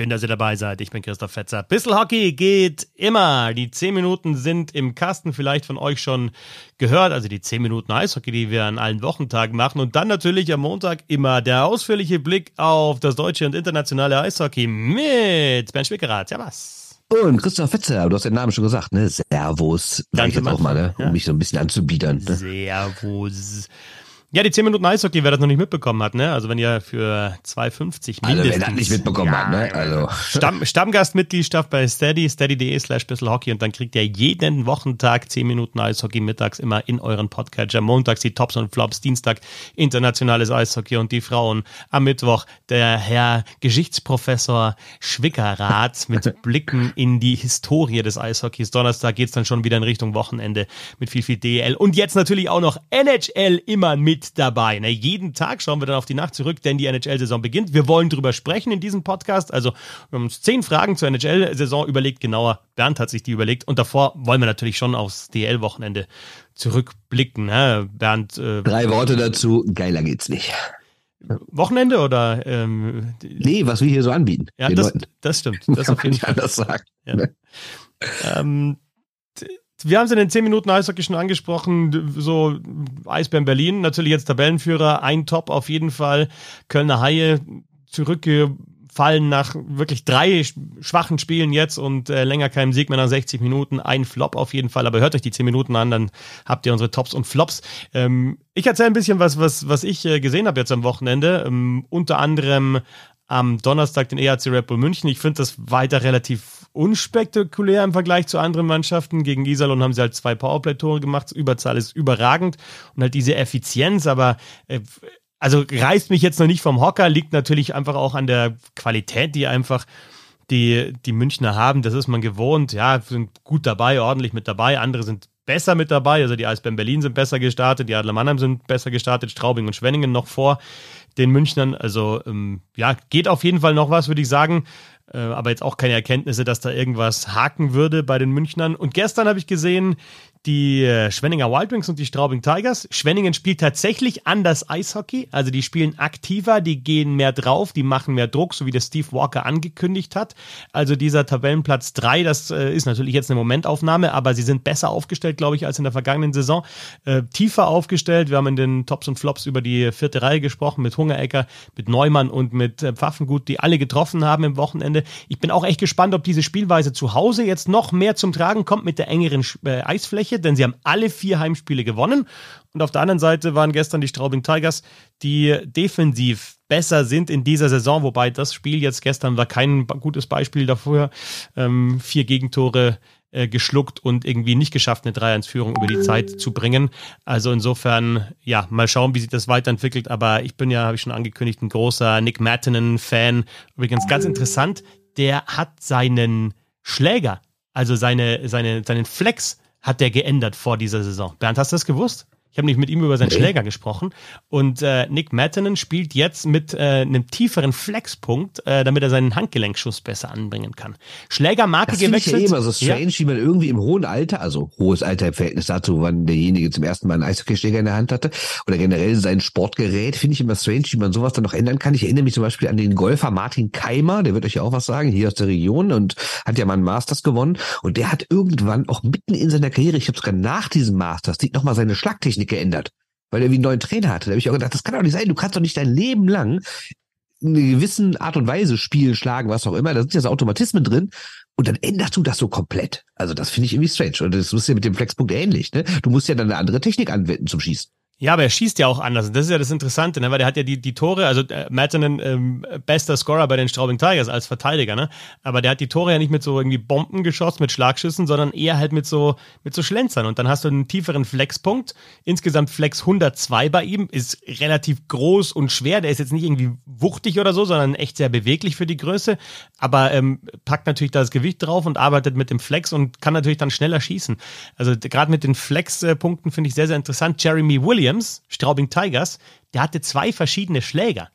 Schön, dass ihr dabei seid. Ich bin Christoph Fetzer. Bissl Hockey geht immer. Die 10 Minuten sind im Kasten, vielleicht von euch schon gehört. Also die 10 Minuten Eishockey, die wir an allen Wochentagen machen. Und dann natürlich am Montag immer der ausführliche Blick auf das deutsche und internationale Eishockey mit Bernd Schwickerath. Ja, was? Und Christoph Fetzer, du hast den Namen schon gesagt, ne? Servus. Sag ich jetzt auch mal, ne? Um ja. mich so ein bisschen anzubiedern. Ne? Servus. Ja, die 10 Minuten Eishockey, wer das noch nicht mitbekommen hat, ne? Also wenn ihr für 2,50 mindestens... Also wer das nicht mitbekommen ja, hat, ne? Also. Stamm, Stammgastmitgliedschaft bei Steady, steady.de slash Hockey und dann kriegt ihr jeden Wochentag 10 Minuten Eishockey mittags immer in euren Podcatcher. Montags die Tops und Flops, Dienstag internationales Eishockey und die Frauen. Am Mittwoch der Herr Geschichtsprofessor Schwickerath mit Blicken in die Historie des Eishockeys. Donnerstag geht's dann schon wieder in Richtung Wochenende mit viel, viel DL. Und jetzt natürlich auch noch NHL immer mit mit dabei. Ne? Jeden Tag schauen wir dann auf die Nacht zurück, denn die NHL-Saison beginnt. Wir wollen drüber sprechen in diesem Podcast. Also wir haben uns zehn Fragen zur NHL-Saison überlegt, genauer. Bernd hat sich die überlegt. Und davor wollen wir natürlich schon aufs DL-Wochenende zurückblicken. Ne? Bernd. Äh, Drei Worte dazu. Geiler geht's nicht. Wochenende oder? Ähm, nee, was wir hier so anbieten. Ja, das, das, stimmt. Das auf jeden Fall. Das sagen. Ja. Ähm, wir haben es in den 10 Minuten Eishockey schon angesprochen, so Eisbären Berlin, natürlich jetzt Tabellenführer, ein Top auf jeden Fall. Kölner Haie zurückgefallen nach wirklich drei schwachen Spielen jetzt und äh, länger keinem Sieg mehr nach 60 Minuten. Ein Flop auf jeden Fall, aber hört euch die 10 Minuten an, dann habt ihr unsere Tops und Flops. Ähm, ich erzähle ein bisschen was, was, was ich äh, gesehen habe jetzt am Wochenende. Ähm, unter anderem am Donnerstag den EHC Red Bull München. Ich finde das weiter relativ unspektakulär im Vergleich zu anderen Mannschaften. Gegen Iserlohn haben sie halt zwei Powerplay-Tore gemacht. Überzahl ist überragend und halt diese Effizienz, aber äh, also reißt mich jetzt noch nicht vom Hocker, liegt natürlich einfach auch an der Qualität, die einfach die, die Münchner haben. Das ist man gewohnt. Ja, sind gut dabei, ordentlich mit dabei. Andere sind besser mit dabei. Also die Eisbären Berlin sind besser gestartet, die Adler Mannheim sind besser gestartet, Straubing und Schwenningen noch vor den Münchnern. Also ähm, ja, geht auf jeden Fall noch was, würde ich sagen. Äh, aber jetzt auch keine Erkenntnisse, dass da irgendwas haken würde bei den Münchnern. Und gestern habe ich gesehen, die äh, Schwenninger Wild Wings und die Straubing Tigers. Schwenningen spielt tatsächlich anders Eishockey, also die spielen aktiver, die gehen mehr drauf, die machen mehr Druck, so wie der Steve Walker angekündigt hat. Also dieser Tabellenplatz 3, das äh, ist natürlich jetzt eine Momentaufnahme, aber sie sind besser aufgestellt, glaube ich, als in der vergangenen Saison. Äh, tiefer aufgestellt. Wir haben in den Tops und Flops über die vierte Reihe gesprochen mit Hungerecker, mit Neumann und mit äh, Pfaffengut, die alle getroffen haben im Wochenende. Ich bin auch echt gespannt, ob diese Spielweise zu Hause jetzt noch mehr zum Tragen kommt mit der engeren äh, Eisfläche. Fläche, denn sie haben alle vier Heimspiele gewonnen. Und auf der anderen Seite waren gestern die Straubing Tigers, die defensiv besser sind in dieser Saison, wobei das Spiel jetzt gestern war kein gutes Beispiel dafür. Ähm, vier Gegentore äh, geschluckt und irgendwie nicht geschafft, eine 3-1-Führung über die Zeit zu bringen. Also insofern, ja, mal schauen, wie sich das weiterentwickelt. Aber ich bin ja, habe ich schon angekündigt, ein großer Nick Mattinen-Fan. Übrigens ganz interessant, der hat seinen Schläger, also seine, seine, seinen Flex hat der geändert vor dieser Saison. Bernd, hast du das gewusst? Ich habe nicht mit ihm über seinen. Schläger gesprochen. Und äh, Nick Mattinen spielt jetzt mit äh, einem tieferen Flexpunkt, äh, damit er seinen Handgelenkschuss besser anbringen kann. Schlägermarke das gewechselt. Ich ja immer so strange, ja. wie man irgendwie im hohen Alter, also hohes Alter im Verhältnis dazu, wann derjenige zum ersten Mal einen Eishockeyschläger in der Hand hatte oder generell sein Sportgerät, finde ich immer strange, wie man sowas dann noch ändern kann. Ich erinnere mich zum Beispiel an den Golfer Martin Keimer, der wird euch ja auch was sagen, hier aus der Region und hat ja mal einen Masters gewonnen. Und der hat irgendwann auch mitten in seiner Karriere, ich habe sogar nach diesem Masters, sieht nochmal seine Schlagtechnik Technik geändert, weil er wie einen neuen Trainer hatte. Da habe ich auch gedacht, das kann doch nicht sein. Du kannst doch nicht dein Leben lang in einer gewissen Art und Weise spielen, schlagen, was auch immer. Da sind ja so Automatismen drin. Und dann änderst du das so komplett. Also das finde ich irgendwie strange. Und das ist ja mit dem Flexpunkt ähnlich. Ne? Du musst ja dann eine andere Technik anwenden zum Schießen. Ja, aber er schießt ja auch anders. Das ist ja das Interessante, ne? weil der hat ja die, die Tore, also äh, Mattanen ähm, bester Scorer bei den Straubing Tigers als Verteidiger, ne? Aber der hat die Tore ja nicht mit so irgendwie Bomben geschossen, mit Schlagschüssen, sondern eher halt mit so, mit so Schlenzern. Und dann hast du einen tieferen Flexpunkt. Insgesamt Flex 102 bei ihm, ist relativ groß und schwer. Der ist jetzt nicht irgendwie wuchtig oder so, sondern echt sehr beweglich für die Größe. Aber ähm, packt natürlich da das Gewicht drauf und arbeitet mit dem Flex und kann natürlich dann schneller schießen. Also gerade mit den Flex-Punkten finde ich sehr, sehr interessant. Jeremy Williams Williams, Straubing Tigers, der hatte zwei verschiedene Schläger.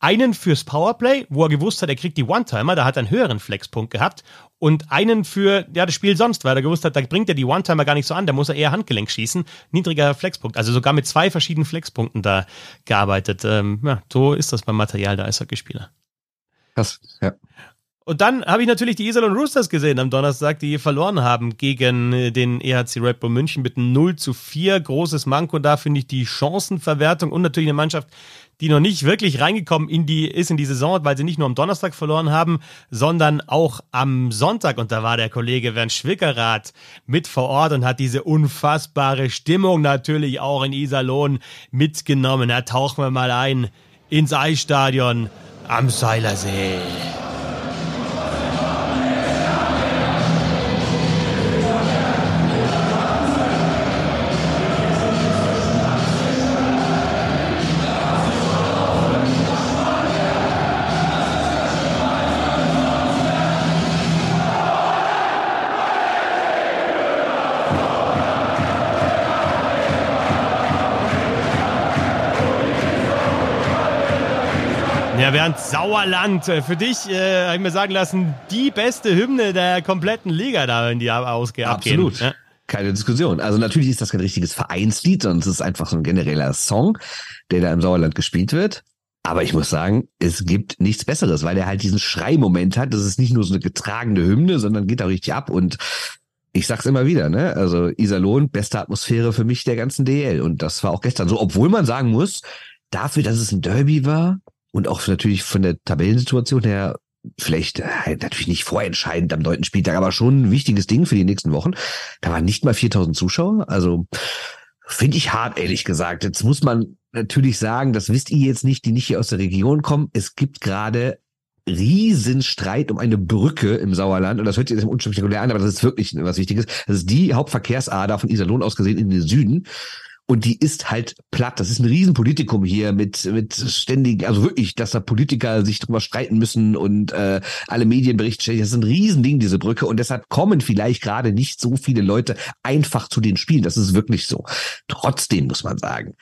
Einen fürs Powerplay, wo er gewusst hat, er kriegt die One-Timer, da hat er einen höheren Flexpunkt gehabt. Und einen für ja, das Spiel sonst, weil er gewusst hat, da bringt er die One-Timer gar nicht so an, da muss er eher Handgelenk schießen. Niedriger Flexpunkt. Also sogar mit zwei verschiedenen Flexpunkten da gearbeitet. Ähm, ja, so ist das beim Material der Eishockeyspieler. Krass, ja. Und dann habe ich natürlich die Iserlohn Roosters gesehen am Donnerstag, die verloren haben gegen äh, den EHC Red Bull München mit 0 zu 4. Großes Manko da finde ich die Chancenverwertung und natürlich eine Mannschaft, die noch nicht wirklich reingekommen in die, ist in die Saison, weil sie nicht nur am Donnerstag verloren haben, sondern auch am Sonntag. Und da war der Kollege Bernd Schwickerath mit vor Ort und hat diese unfassbare Stimmung natürlich auch in Iserlohn mitgenommen. Da tauchen wir mal ein ins Eisstadion am Seilersee. Ja, während Sauerland äh, für dich, äh, habe ich mir sagen lassen, die beste Hymne der kompletten Liga da, wenn die ausgehen. Absolut. Ja? Keine Diskussion. Also natürlich ist das kein richtiges Vereinslied, sondern es ist einfach so ein genereller Song, der da im Sauerland gespielt wird. Aber ich muss sagen, es gibt nichts Besseres, weil er halt diesen Schreimoment hat. Das ist nicht nur so eine getragene Hymne, sondern geht auch richtig ab. Und ich sag's immer wieder, ne? Also Iserlohn, beste Atmosphäre für mich der ganzen DL. Und das war auch gestern so, obwohl man sagen muss, dafür, dass es ein Derby war, und auch natürlich von der Tabellensituation her vielleicht halt natürlich nicht vorentscheidend am neunten Spieltag, aber schon ein wichtiges Ding für die nächsten Wochen. Da waren nicht mal 4000 Zuschauer, also finde ich hart, ehrlich gesagt. Jetzt muss man natürlich sagen, das wisst ihr jetzt nicht, die nicht hier aus der Region kommen. Es gibt gerade Riesenstreit um eine Brücke im Sauerland. Und das hört sich jetzt unspektakulär an, aber das ist wirklich was Wichtiges. Das ist die Hauptverkehrsader von Iserlohn aus gesehen in den Süden. Und die ist halt platt. Das ist ein Riesenpolitikum hier mit, mit ständig, also wirklich, dass da Politiker sich drüber streiten müssen und äh, alle Medienberichte stellen. Das ist ein Riesending, diese Brücke. Und deshalb kommen vielleicht gerade nicht so viele Leute einfach zu den Spielen. Das ist wirklich so. Trotzdem muss man sagen,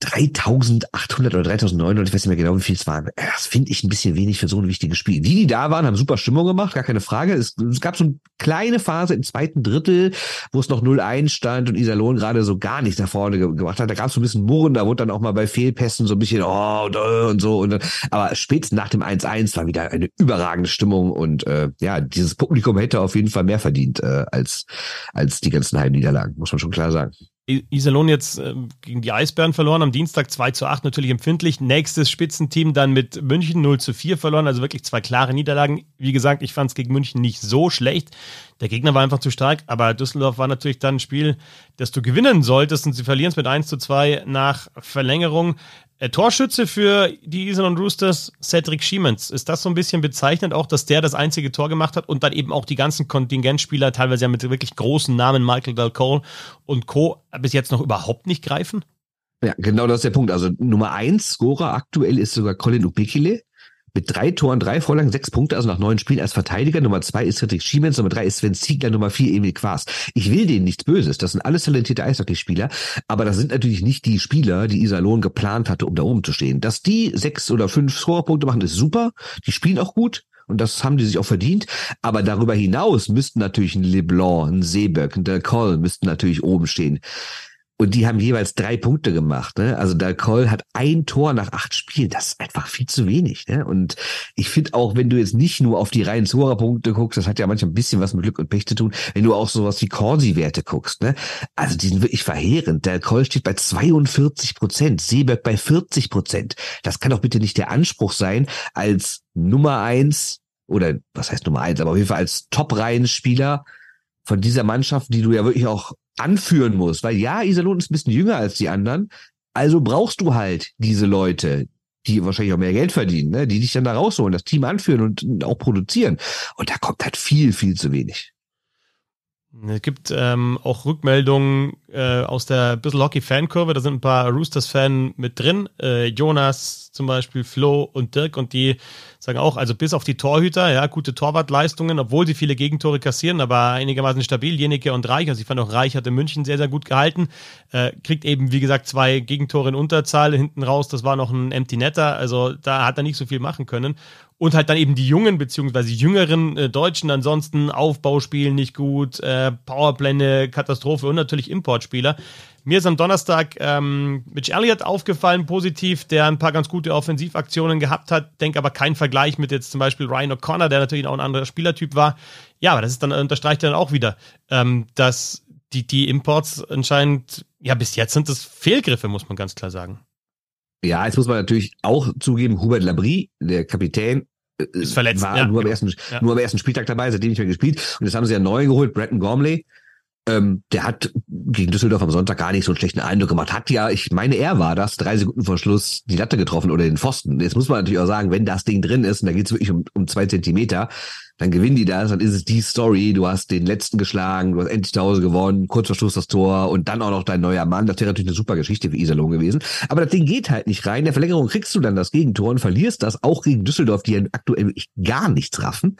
3800 oder 3900, ich weiß nicht mehr genau, wie viel es waren. Das finde ich ein bisschen wenig für so ein wichtiges Spiel. Die, die da waren, haben super Stimmung gemacht, gar keine Frage. Es, es gab so eine kleine Phase im zweiten Drittel, wo es noch 0-1 stand und Iserlohn gerade so gar nichts nach vorne ge gemacht hat. Da gab es so ein bisschen Murren, da wurde dann auch mal bei Fehlpässen so ein bisschen oh und, äh, und so. Und dann, aber spätestens nach dem 1-1 war wieder eine überragende Stimmung und äh, ja, dieses Publikum hätte auf jeden Fall mehr verdient äh, als, als die ganzen Heimniederlagen, muss man schon klar sagen. Iserlohn jetzt äh, gegen die Eisbären verloren, am Dienstag 2 zu 8, natürlich empfindlich. Nächstes Spitzenteam dann mit München 0 zu 4 verloren, also wirklich zwei klare Niederlagen. Wie gesagt, ich fand es gegen München nicht so schlecht. Der Gegner war einfach zu stark, aber Düsseldorf war natürlich dann ein Spiel, das du gewinnen solltest und sie verlieren es mit 1 zu 2 nach Verlängerung. Äh, Torschütze für die Iserlohn Roosters, Cedric Schiemens. Ist das so ein bisschen bezeichnend auch, dass der das einzige Tor gemacht hat und dann eben auch die ganzen Kontingentspieler, teilweise ja mit wirklich großen Namen, Michael Del Cole und Co., bis jetzt noch überhaupt nicht greifen? Ja, genau das ist der Punkt. Also Nummer eins Scorer aktuell ist sogar Colin Ubekile mit drei Toren, drei Vorlagen, sechs Punkte, also nach neun Spielen als Verteidiger. Nummer zwei ist Friedrich Schiemens, Nummer drei ist Sven Ziegler, Nummer vier Emil Quaas. Ich will denen nichts Böses. Das sind alles talentierte Eishockeyspieler, aber das sind natürlich nicht die Spieler, die Iserlohn geplant hatte, um da oben zu stehen. Dass die sechs oder fünf Scorerpunkte machen, ist super. Die spielen auch gut. Und das haben die sich auch verdient. Aber darüber hinaus müssten natürlich ein LeBlanc, ein Seeberg, ein Del Coll müssten natürlich oben stehen. Und die haben jeweils drei Punkte gemacht. Ne? Also Dalcol hat ein Tor nach acht Spielen. Das ist einfach viel zu wenig. Ne? Und ich finde auch, wenn du jetzt nicht nur auf die reinen Zora-Punkte guckst, das hat ja manchmal ein bisschen was mit Glück und Pech zu tun, wenn du auch sowas wie Corsi-Werte guckst. Ne? Also die sind wirklich verheerend. Dalcol steht bei 42 Prozent, Seeberg bei 40 Prozent. Das kann doch bitte nicht der Anspruch sein, als Nummer eins oder was heißt Nummer eins, aber auf jeden Fall als Top-Reihen-Spieler von dieser Mannschaft, die du ja wirklich auch anführen musst. Weil ja, Iserlohn ist ein bisschen jünger als die anderen. Also brauchst du halt diese Leute, die wahrscheinlich auch mehr Geld verdienen, ne? die dich dann da rausholen, das Team anführen und auch produzieren. Und da kommt halt viel, viel zu wenig. Es gibt ähm, auch Rückmeldungen äh, aus der Bissel Hockey Fankurve. Da sind ein paar Roosters-Fan mit drin. Äh, Jonas zum Beispiel, Flo und Dirk. Und die sagen auch, also bis auf die Torhüter, ja, gute Torwartleistungen, obwohl sie viele Gegentore kassieren, aber einigermaßen stabil. Jenike und Reich, also ich fand auch Reich hat in München sehr, sehr gut gehalten. Äh, kriegt eben, wie gesagt, zwei Gegentore in Unterzahl hinten raus. Das war noch ein Empty Netter. Also da hat er nicht so viel machen können und halt dann eben die jungen beziehungsweise jüngeren äh, Deutschen ansonsten Aufbauspiel nicht gut, äh, Powerplänne, Katastrophe und natürlich Import Import-Spieler. Mir ist am Donnerstag ähm, Mitch Elliott aufgefallen, positiv, der ein paar ganz gute Offensivaktionen gehabt hat. Denke aber kein Vergleich mit jetzt zum Beispiel Ryan O'Connor, der natürlich auch ein anderer Spielertyp war. Ja, aber das ist dann unterstreicht dann auch wieder, ähm, dass die, die Imports anscheinend, ja, bis jetzt sind das Fehlgriffe, muss man ganz klar sagen. Ja, jetzt muss man natürlich auch zugeben, Hubert Labrie, der Kapitän, äh, ist verletzt. War ja, nur, am ersten, ja. nur am ersten Spieltag dabei, seitdem nicht mehr gespielt. Und jetzt haben sie ja neu geholt, Bretton Gormley. Ähm, der hat gegen Düsseldorf am Sonntag gar nicht so einen schlechten Eindruck gemacht. Hat ja, ich meine, er war das, drei Sekunden vor Schluss die Latte getroffen oder den Pfosten. Jetzt muss man natürlich auch sagen, wenn das Ding drin ist, und da geht es wirklich um, um zwei Zentimeter, dann gewinnen die das, dann ist es die Story, du hast den letzten geschlagen, du hast endlich zu Hause gewonnen, kurz vor Schluss das Tor und dann auch noch dein neuer Mann. Das wäre natürlich eine super Geschichte für Iserlohn gewesen. Aber das Ding geht halt nicht rein. In der Verlängerung kriegst du dann das Gegentor und verlierst das auch gegen Düsseldorf, die ja aktuell wirklich gar nichts raffen.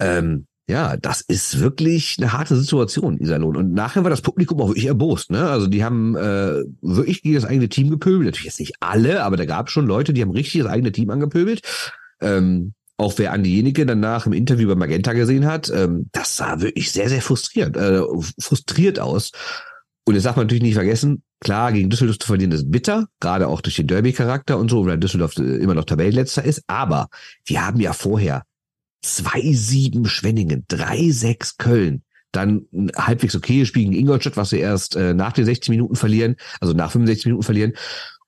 Ähm, ja, das ist wirklich eine harte Situation, Iserlohn. Und nachher war das Publikum auch wirklich erbost. Ne? Also die haben äh, wirklich gegen das eigene Team gepöbelt. Natürlich jetzt nicht alle, aber da gab es schon Leute, die haben richtig das eigene Team angepöbelt. Ähm, auch wer an diejenige danach im Interview bei Magenta gesehen hat, ähm, das sah wirklich sehr, sehr frustriert, äh, frustriert aus. Und jetzt darf man natürlich nicht vergessen, klar, gegen Düsseldorf zu verlieren ist bitter, gerade auch durch den Derby-Charakter und so, weil Düsseldorf äh, immer noch Tabellenletzter ist. Aber die haben ja vorher 2-7 Schwenningen, 3-6 Köln, dann ein halbwegs okayes Spiel gegen Ingolstadt, was sie erst äh, nach den 60 Minuten verlieren, also nach 65 Minuten verlieren.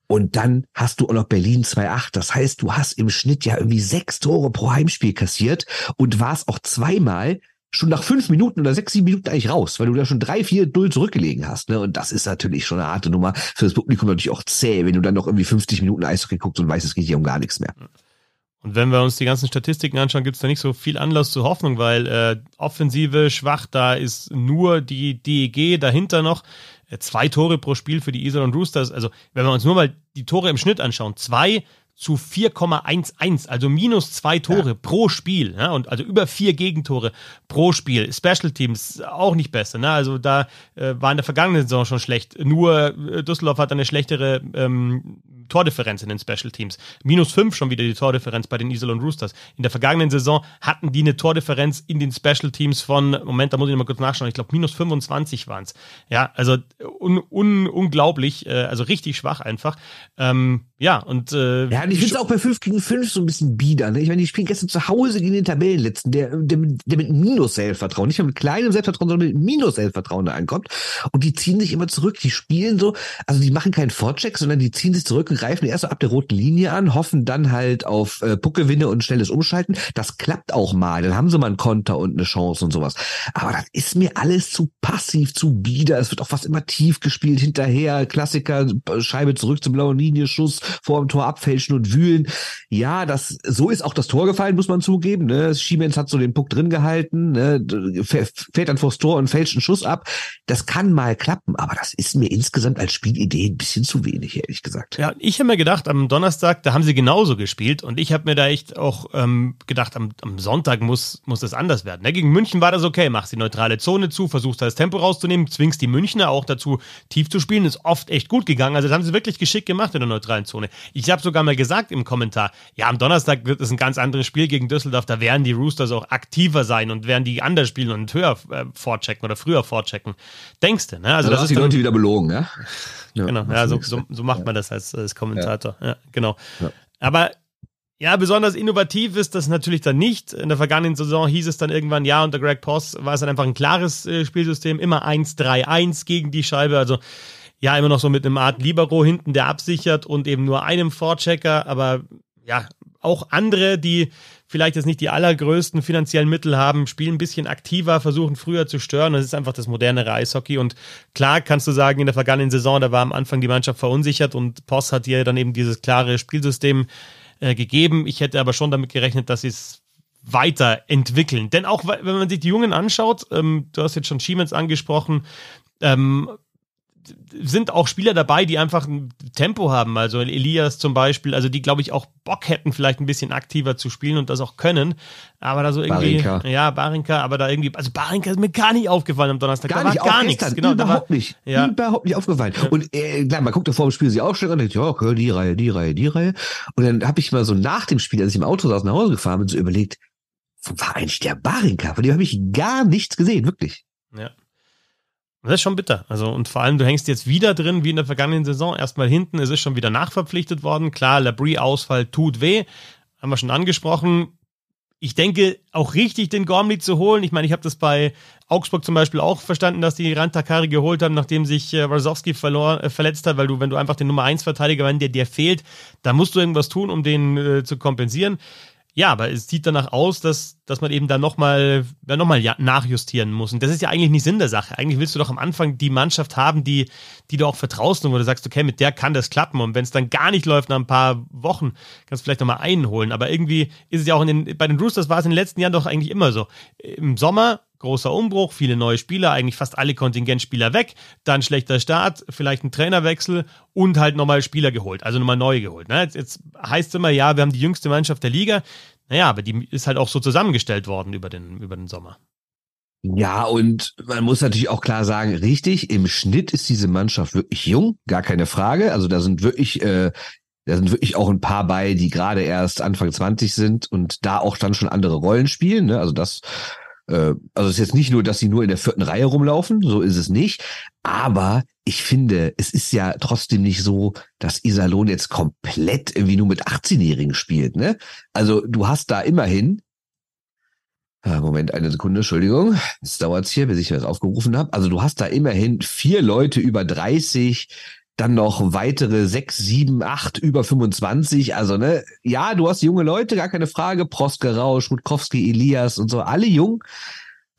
Und dann hast du auch noch Berlin 2-8. Das heißt, du hast im Schnitt ja irgendwie sechs Tore pro Heimspiel kassiert und warst auch zweimal schon nach fünf Minuten oder sechs, sieben Minuten eigentlich raus, weil du da schon drei, vier Null zurückgelegen hast. Ne? Und das ist natürlich schon eine harte Nummer für das Publikum natürlich auch zäh, wenn du dann noch irgendwie 50 Minuten Eishockey guckst und weißt, es geht hier um gar nichts mehr. Und wenn wir uns die ganzen Statistiken anschauen, gibt es da nicht so viel Anlass zur Hoffnung, weil äh, Offensive schwach, da ist nur die DEG dahinter noch. Äh, zwei Tore pro Spiel für die Iserlohn Roosters. Also wenn wir uns nur mal die Tore im Schnitt anschauen, zwei zu 4,11, also minus zwei Tore ja. pro Spiel, ja, und also über vier Gegentore pro Spiel. Special Teams auch nicht besser, ne? Also da äh, war in der vergangenen Saison schon schlecht. Nur äh, Düsseldorf hat eine schlechtere ähm, Tordifferenz in den Special Teams. Minus fünf schon wieder die Tordifferenz bei den Iserlohn Roosters. In der vergangenen Saison hatten die eine Tordifferenz in den Special Teams von, Moment, da muss ich noch mal kurz nachschauen, ich glaube minus 25 waren es. Ja, also un, un, unglaublich, äh, also richtig schwach einfach. Ähm, ja, und äh, Ja, und ich finde es auch bei 5 gegen 5 so ein bisschen bieder. Ne? Ich meine, die spielen gestern zu Hause gegen den Tabellenletzten, der, der, der mit Minus-Selbstvertrauen, nicht mehr mit kleinem Selbstvertrauen, sondern mit Minus-Selbstvertrauen da ankommt. Und die ziehen sich immer zurück, die spielen so, also die machen keinen Vorcheck, sondern die ziehen sich zurück und greifen erst ab der roten Linie an, hoffen dann halt auf äh, Puckgewinne und schnelles Umschalten. Das klappt auch mal, dann haben sie mal einen Konter und eine Chance und sowas. Aber das ist mir alles zu passiv, zu bieder. Es wird auch fast immer tief gespielt, hinterher, Klassiker, Scheibe zurück zur blauen Linie, Schuss vor dem Tor abfälschen und wühlen. Ja, das so ist auch das Tor gefallen, muss man zugeben. Ne? Schiemens hat so den Puck drin gehalten, ne? fährt dann vors Tor und fälscht einen Schuss ab. Das kann mal klappen, aber das ist mir insgesamt als Spielidee ein bisschen zu wenig, ehrlich gesagt. Ja, habe mir gedacht, am Donnerstag, da haben sie genauso gespielt und ich habe mir da echt auch ähm, gedacht, am, am, Sonntag muss, muss das anders werden. Ne? Gegen München war das okay, machst die neutrale Zone zu, versuchst da das Tempo rauszunehmen, zwingst die Münchner auch dazu, tief zu spielen, ist oft echt gut gegangen. Also das haben sie wirklich geschickt gemacht in der neutralen Zone. Ich habe sogar mal gesagt im Kommentar, ja, am Donnerstag wird es ein ganz anderes Spiel gegen Düsseldorf, da werden die Roosters auch aktiver sein und werden die anders spielen und höher äh, vorchecken oder früher vorchecken. Denkst du, ne? Also, also das ist die Leute wieder belogen, ne? Ja, genau, ja, so, so, so, macht man das als, als Kommentator. Ja, genau. Aber ja, besonders innovativ ist das natürlich dann nicht. In der vergangenen Saison hieß es dann irgendwann, ja, unter Greg Poss war es dann einfach ein klares äh, Spielsystem, immer 1-3-1 gegen die Scheibe. Also ja, immer noch so mit einem Art Libero hinten, der absichert und eben nur einem Vorchecker, aber ja, auch andere, die vielleicht jetzt nicht die allergrößten finanziellen Mittel haben, spielen ein bisschen aktiver, versuchen früher zu stören. Das ist einfach das modernere Eishockey. Und klar kannst du sagen, in der vergangenen Saison, da war am Anfang die Mannschaft verunsichert und Poss hat dir dann eben dieses klare Spielsystem äh, gegeben. Ich hätte aber schon damit gerechnet, dass sie es weiterentwickeln. Denn auch wenn man sich die Jungen anschaut, ähm, du hast jetzt schon Schiemens angesprochen, ähm, sind auch Spieler dabei, die einfach ein Tempo haben. Also Elias zum Beispiel, also die, glaube ich, auch Bock hätten, vielleicht ein bisschen aktiver zu spielen und das auch können. Aber da so irgendwie, Barinka. ja, Barinka, aber da irgendwie, also Barinka ist mir gar nicht aufgefallen am Donnerstag. Gar da nicht, gar nichts. Genau, überhaupt war, nicht. Ja. Überhaupt nicht aufgefallen. Ja. Und äh, klar, man guckt da vor dem Spiel sie auch schon und denkt, ja, die Reihe, die Reihe, die Reihe. Und dann habe ich mal so nach dem Spiel, als ich im Auto saß, nach Hause gefahren bin, so überlegt, wo war eigentlich der Barinka? Von dem habe ich gar nichts gesehen, wirklich. Ja. Das ist schon bitter. Also, und vor allem, du hängst jetzt wieder drin, wie in der vergangenen Saison. Erstmal hinten, es ist schon wieder nachverpflichtet worden. Klar, Labrie-Ausfall tut weh. Haben wir schon angesprochen. Ich denke, auch richtig den Gormley zu holen. Ich meine, ich habe das bei Augsburg zum Beispiel auch verstanden, dass die Rantakari geholt haben, nachdem sich äh, Rosowski verlor, äh, verletzt hat, weil du, wenn du einfach den Nummer 1 Verteidiger, wenn der dir fehlt, da musst du irgendwas tun, um den äh, zu kompensieren. Ja, aber es sieht danach aus, dass, dass man eben da nochmal noch nachjustieren muss. Und das ist ja eigentlich nicht Sinn der Sache. Eigentlich willst du doch am Anfang die Mannschaft haben, die, die du auch vertraust und wo du sagst, okay, mit der kann das klappen. Und wenn es dann gar nicht läuft nach ein paar Wochen, kannst du vielleicht nochmal einen holen. Aber irgendwie ist es ja auch in den, bei den Roosters war es in den letzten Jahren doch eigentlich immer so. Im Sommer großer Umbruch, viele neue Spieler, eigentlich fast alle Kontingentspieler weg, dann schlechter Start, vielleicht ein Trainerwechsel und halt nochmal Spieler geholt, also nochmal neu geholt. Ne? Jetzt, jetzt heißt es immer, ja, wir haben die jüngste Mannschaft der Liga. Naja, aber die ist halt auch so zusammengestellt worden über den, über den Sommer. Ja, und man muss natürlich auch klar sagen, richtig, im Schnitt ist diese Mannschaft wirklich jung, gar keine Frage. Also da sind wirklich, äh, da sind wirklich auch ein paar bei, die gerade erst Anfang 20 sind und da auch dann schon andere Rollen spielen. Ne? Also das also es ist jetzt nicht nur, dass sie nur in der vierten Reihe rumlaufen, so ist es nicht. Aber ich finde, es ist ja trotzdem nicht so, dass Iserlohn jetzt komplett irgendwie nur mit 18-Jährigen spielt. Ne? Also du hast da immerhin äh, Moment, eine Sekunde, Entschuldigung. Es dauert hier, bis ich das aufgerufen habe. Also du hast da immerhin vier Leute über 30, dann noch weitere sechs, sieben, acht über 25. Also, ne, ja, du hast junge Leute, gar keine Frage. Proske Rausch, Rutkowski, Elias und so, alle jung.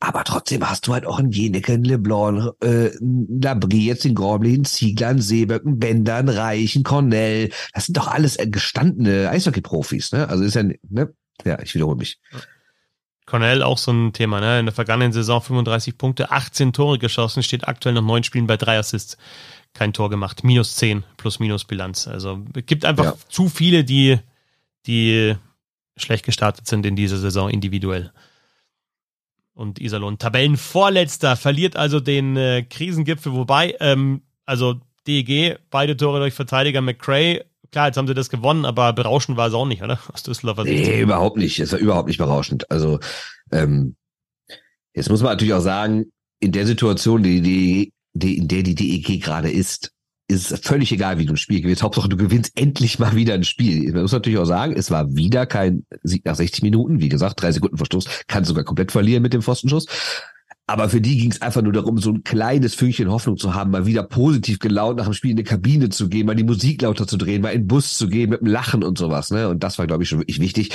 Aber trotzdem hast du halt auch einen Jeneke, einen LeBlanc, äh, Labrie, jetzt den Gorblin, Ziegler, einen Seeböck, einen Bender, einen Reich, einen Cornell. Das sind doch alles gestandene Eishockey-Profis, ne? Also ist ja, ne? Ja, ich wiederhole mich. Cornell auch so ein Thema, ne? In der vergangenen Saison 35 Punkte, 18 Tore geschossen, steht aktuell nach neun Spielen bei drei Assists kein Tor gemacht. Minus 10 plus minus Bilanz. Also es gibt einfach ja. zu viele, die, die schlecht gestartet sind in dieser Saison individuell. Und Iserlohn, Tabellenvorletzter, verliert also den äh, Krisengipfel, wobei, ähm, also DEG, beide Tore durch Verteidiger McCray. Klar, jetzt haben sie das gewonnen, aber berauschend war es auch nicht, oder? Aus Düsseldorfer Sicht. Nee, überhaupt nicht. Es war überhaupt nicht berauschend. Also, ähm, jetzt muss man natürlich auch sagen, in der Situation, die die die, in der die DEG gerade ist, ist völlig egal, wie du ein Spiel gewinnst. Hauptsache, du gewinnst endlich mal wieder ein Spiel. Man muss natürlich auch sagen, es war wieder kein Sieg nach 60 Minuten. Wie gesagt, drei Sekunden Verstoß, kann sogar komplett verlieren mit dem Pfostenschuss. Aber für die ging es einfach nur darum, so ein kleines Fünkchen Hoffnung zu haben, mal wieder positiv gelaunt nach dem Spiel in die Kabine zu gehen, mal die Musik lauter zu drehen, mal in den Bus zu gehen mit dem Lachen und sowas. Ne? Und das war, glaube ich, schon wirklich wichtig.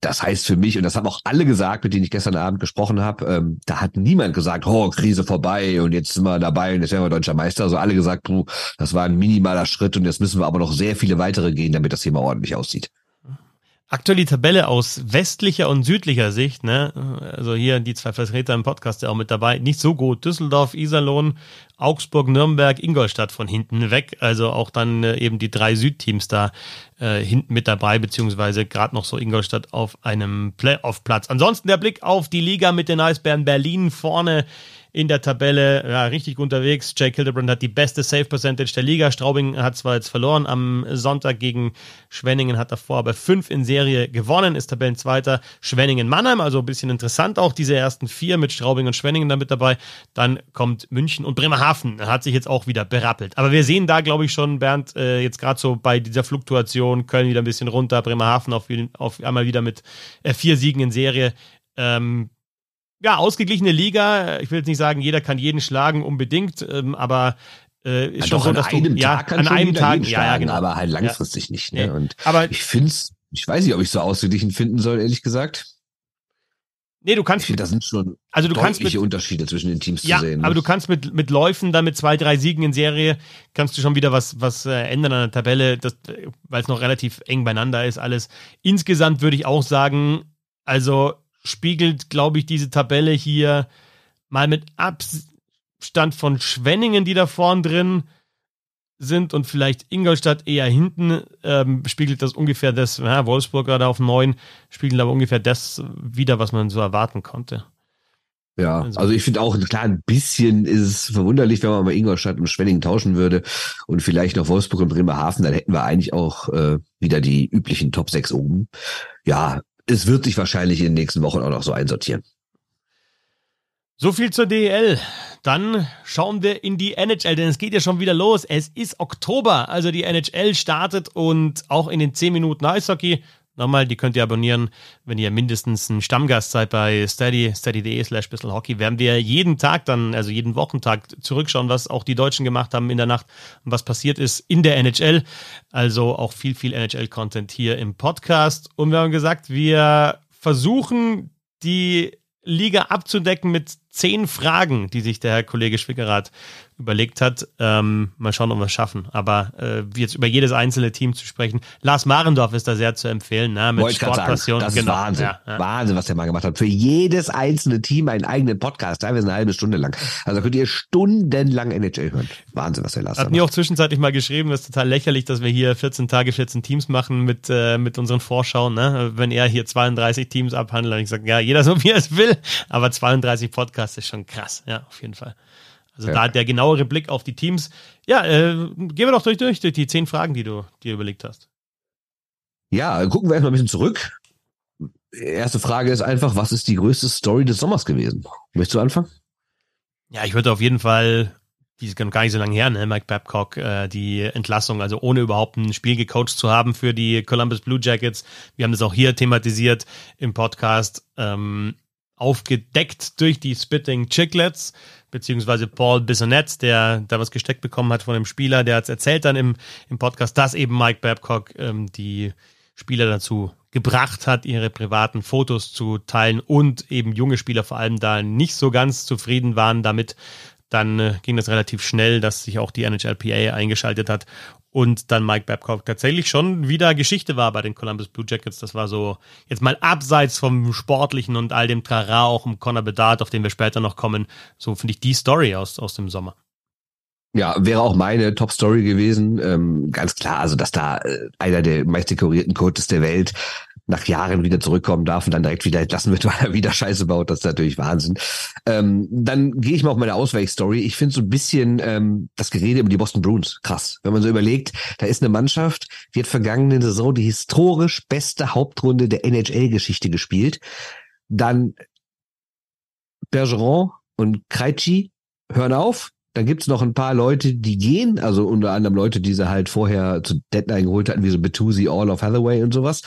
Das heißt für mich, und das haben auch alle gesagt, mit denen ich gestern Abend gesprochen habe, ähm, da hat niemand gesagt, oh, Krise vorbei und jetzt sind wir dabei und jetzt werden wir deutscher Meister. Also alle gesagt, du, das war ein minimaler Schritt und jetzt müssen wir aber noch sehr viele weitere gehen, damit das Thema ordentlich aussieht. Aktuell die Tabelle aus westlicher und südlicher Sicht, ne? Also hier die zwei Vertreter im Podcast ja auch mit dabei. Nicht so gut. Düsseldorf, Iserlohn, Augsburg, Nürnberg, Ingolstadt von hinten weg. Also auch dann äh, eben die drei Südteams da äh, hinten mit dabei, beziehungsweise gerade noch so Ingolstadt auf einem Playoff-Platz. Ansonsten der Blick auf die Liga mit den Eisbären Berlin vorne in der Tabelle ja, richtig unterwegs. Jake Hildebrand hat die beste Save Percentage der Liga. Straubing hat zwar jetzt verloren am Sonntag gegen Schwenningen, hat davor aber fünf in Serie gewonnen, ist Tabellenzweiter. Schwenningen Mannheim, also ein bisschen interessant auch diese ersten vier mit Straubing und Schwenningen damit dabei. Dann kommt München und Bremerhaven, hat sich jetzt auch wieder berappelt. Aber wir sehen da, glaube ich, schon, Bernd, äh, jetzt gerade so bei dieser Fluktuation, Köln wieder ein bisschen runter, Bremerhaven auf, auf einmal wieder mit äh, vier Siegen in Serie. Ähm, ja, ausgeglichene Liga. Ich will jetzt nicht sagen, jeder kann jeden schlagen unbedingt, ähm, aber äh, ist ja, schon so, dass du ja, an einem Tag, ja, ja, genau. aber halt langfristig ja. nicht. Ne? Und aber ich finde es, ich weiß nicht, ob ich so ausgeglichen finden soll, ehrlich gesagt. Nee, du kannst. Ich finde, da sind schon also du kannst mit, Unterschiede zwischen den Teams ja, zu sehen. Aber ne? du kannst mit, mit Läufen, dann mit zwei, drei Siegen in Serie, kannst du schon wieder was, was äh, ändern an der Tabelle, weil es noch relativ eng beieinander ist, alles. Insgesamt würde ich auch sagen, also spiegelt, glaube ich, diese Tabelle hier mal mit Abstand von Schwenningen, die da vorn drin sind und vielleicht Ingolstadt eher hinten, ähm, spiegelt das ungefähr das, ja, Wolfsburg gerade auf neun, spiegelt aber ungefähr das wieder, was man so erwarten konnte. Ja, also, also ich finde auch, klar, ein bisschen ist es verwunderlich, wenn man mal Ingolstadt und Schwenningen tauschen würde und vielleicht noch Wolfsburg und Bremerhaven, dann hätten wir eigentlich auch äh, wieder die üblichen Top 6 oben. Ja, es wird sich wahrscheinlich in den nächsten Wochen auch noch so einsortieren. So viel zur DEL. Dann schauen wir in die NHL, denn es geht ja schon wieder los. Es ist Oktober, also die NHL startet und auch in den 10 Minuten Eishockey Nochmal, die könnt ihr abonnieren, wenn ihr mindestens ein Stammgast seid bei steady, steady.de slash Hockey. Werden wir jeden Tag dann, also jeden Wochentag zurückschauen, was auch die Deutschen gemacht haben in der Nacht und was passiert ist in der NHL. Also auch viel, viel NHL-Content hier im Podcast. Und wir haben gesagt, wir versuchen die Liga abzudecken mit zehn Fragen, die sich der Herr Kollege Schwickerath überlegt hat. Ähm, mal schauen, ob wir es schaffen. Aber äh, jetzt über jedes einzelne Team zu sprechen. Lars Marendorf ist da sehr zu empfehlen, ne? mit Sportpassion. Das genau. ist Wahnsinn. Ja, ja. Wahnsinn, was der mal gemacht hat. Für jedes einzelne Team einen eigenen Podcast, teilweise eine halbe Stunde lang. Also könnt ihr stundenlang NHL hören. Wahnsinn, was der Lars hat. mir auch zwischenzeitlich mal geschrieben, das ist total lächerlich, dass wir hier 14 Tage, 14 Teams machen mit, äh, mit unseren Vorschauen. Ne? Wenn er hier 32 Teams abhandelt, und ich sage, ja, jeder so wie er es will, aber 32 Podcasts ist schon krass, ja, auf jeden Fall. Also ja. da der genauere Blick auf die Teams. Ja, äh, gehen wir doch durch, durch, durch die zehn Fragen, die du dir überlegt hast. Ja, gucken wir erstmal ein bisschen zurück. Erste Frage ist einfach, was ist die größte Story des Sommers gewesen? Möchtest du anfangen? Ja, ich würde auf jeden Fall, die ist gar nicht so lange her, ne, Mike Babcock, äh, die Entlassung, also ohne überhaupt ein Spiel gecoacht zu haben für die Columbus Blue Jackets. Wir haben das auch hier thematisiert im Podcast. Ähm, aufgedeckt durch die Spitting Chicklets, beziehungsweise Paul Bissonette, der da was gesteckt bekommen hat von dem Spieler, der hat erzählt dann im, im Podcast, dass eben Mike Babcock ähm, die Spieler dazu gebracht hat, ihre privaten Fotos zu teilen und eben junge Spieler vor allem da nicht so ganz zufrieden waren damit. Dann äh, ging das relativ schnell, dass sich auch die NHLPA eingeschaltet hat und dann Mike Babcock tatsächlich schon wieder Geschichte war bei den Columbus Blue Jackets. Das war so jetzt mal abseits vom Sportlichen und all dem Trara, auch um Connor Bedard, auf den wir später noch kommen. So finde ich die Story aus, aus dem Sommer. Ja, wäre auch meine Top-Story gewesen. Ähm, ganz klar, also dass da äh, einer der meist dekorierten Coaches der Welt nach Jahren wieder zurückkommen darf und dann direkt wieder entlassen wird, weil er wieder Scheiße baut, das ist natürlich Wahnsinn. Ähm, dann gehe ich mal auf meine Ausweichstory. Ich finde so ein bisschen ähm, das Gerede über die Boston Bruins krass. Wenn man so überlegt, da ist eine Mannschaft, die hat vergangene Saison die historisch beste Hauptrunde der NHL-Geschichte gespielt. Dann Bergeron und Krejci hören auf, dann gibt's noch ein paar Leute, die gehen, also unter anderem Leute, die sie halt vorher zu Deadline geholt hatten, wie so Betusi, All of Hathaway und sowas.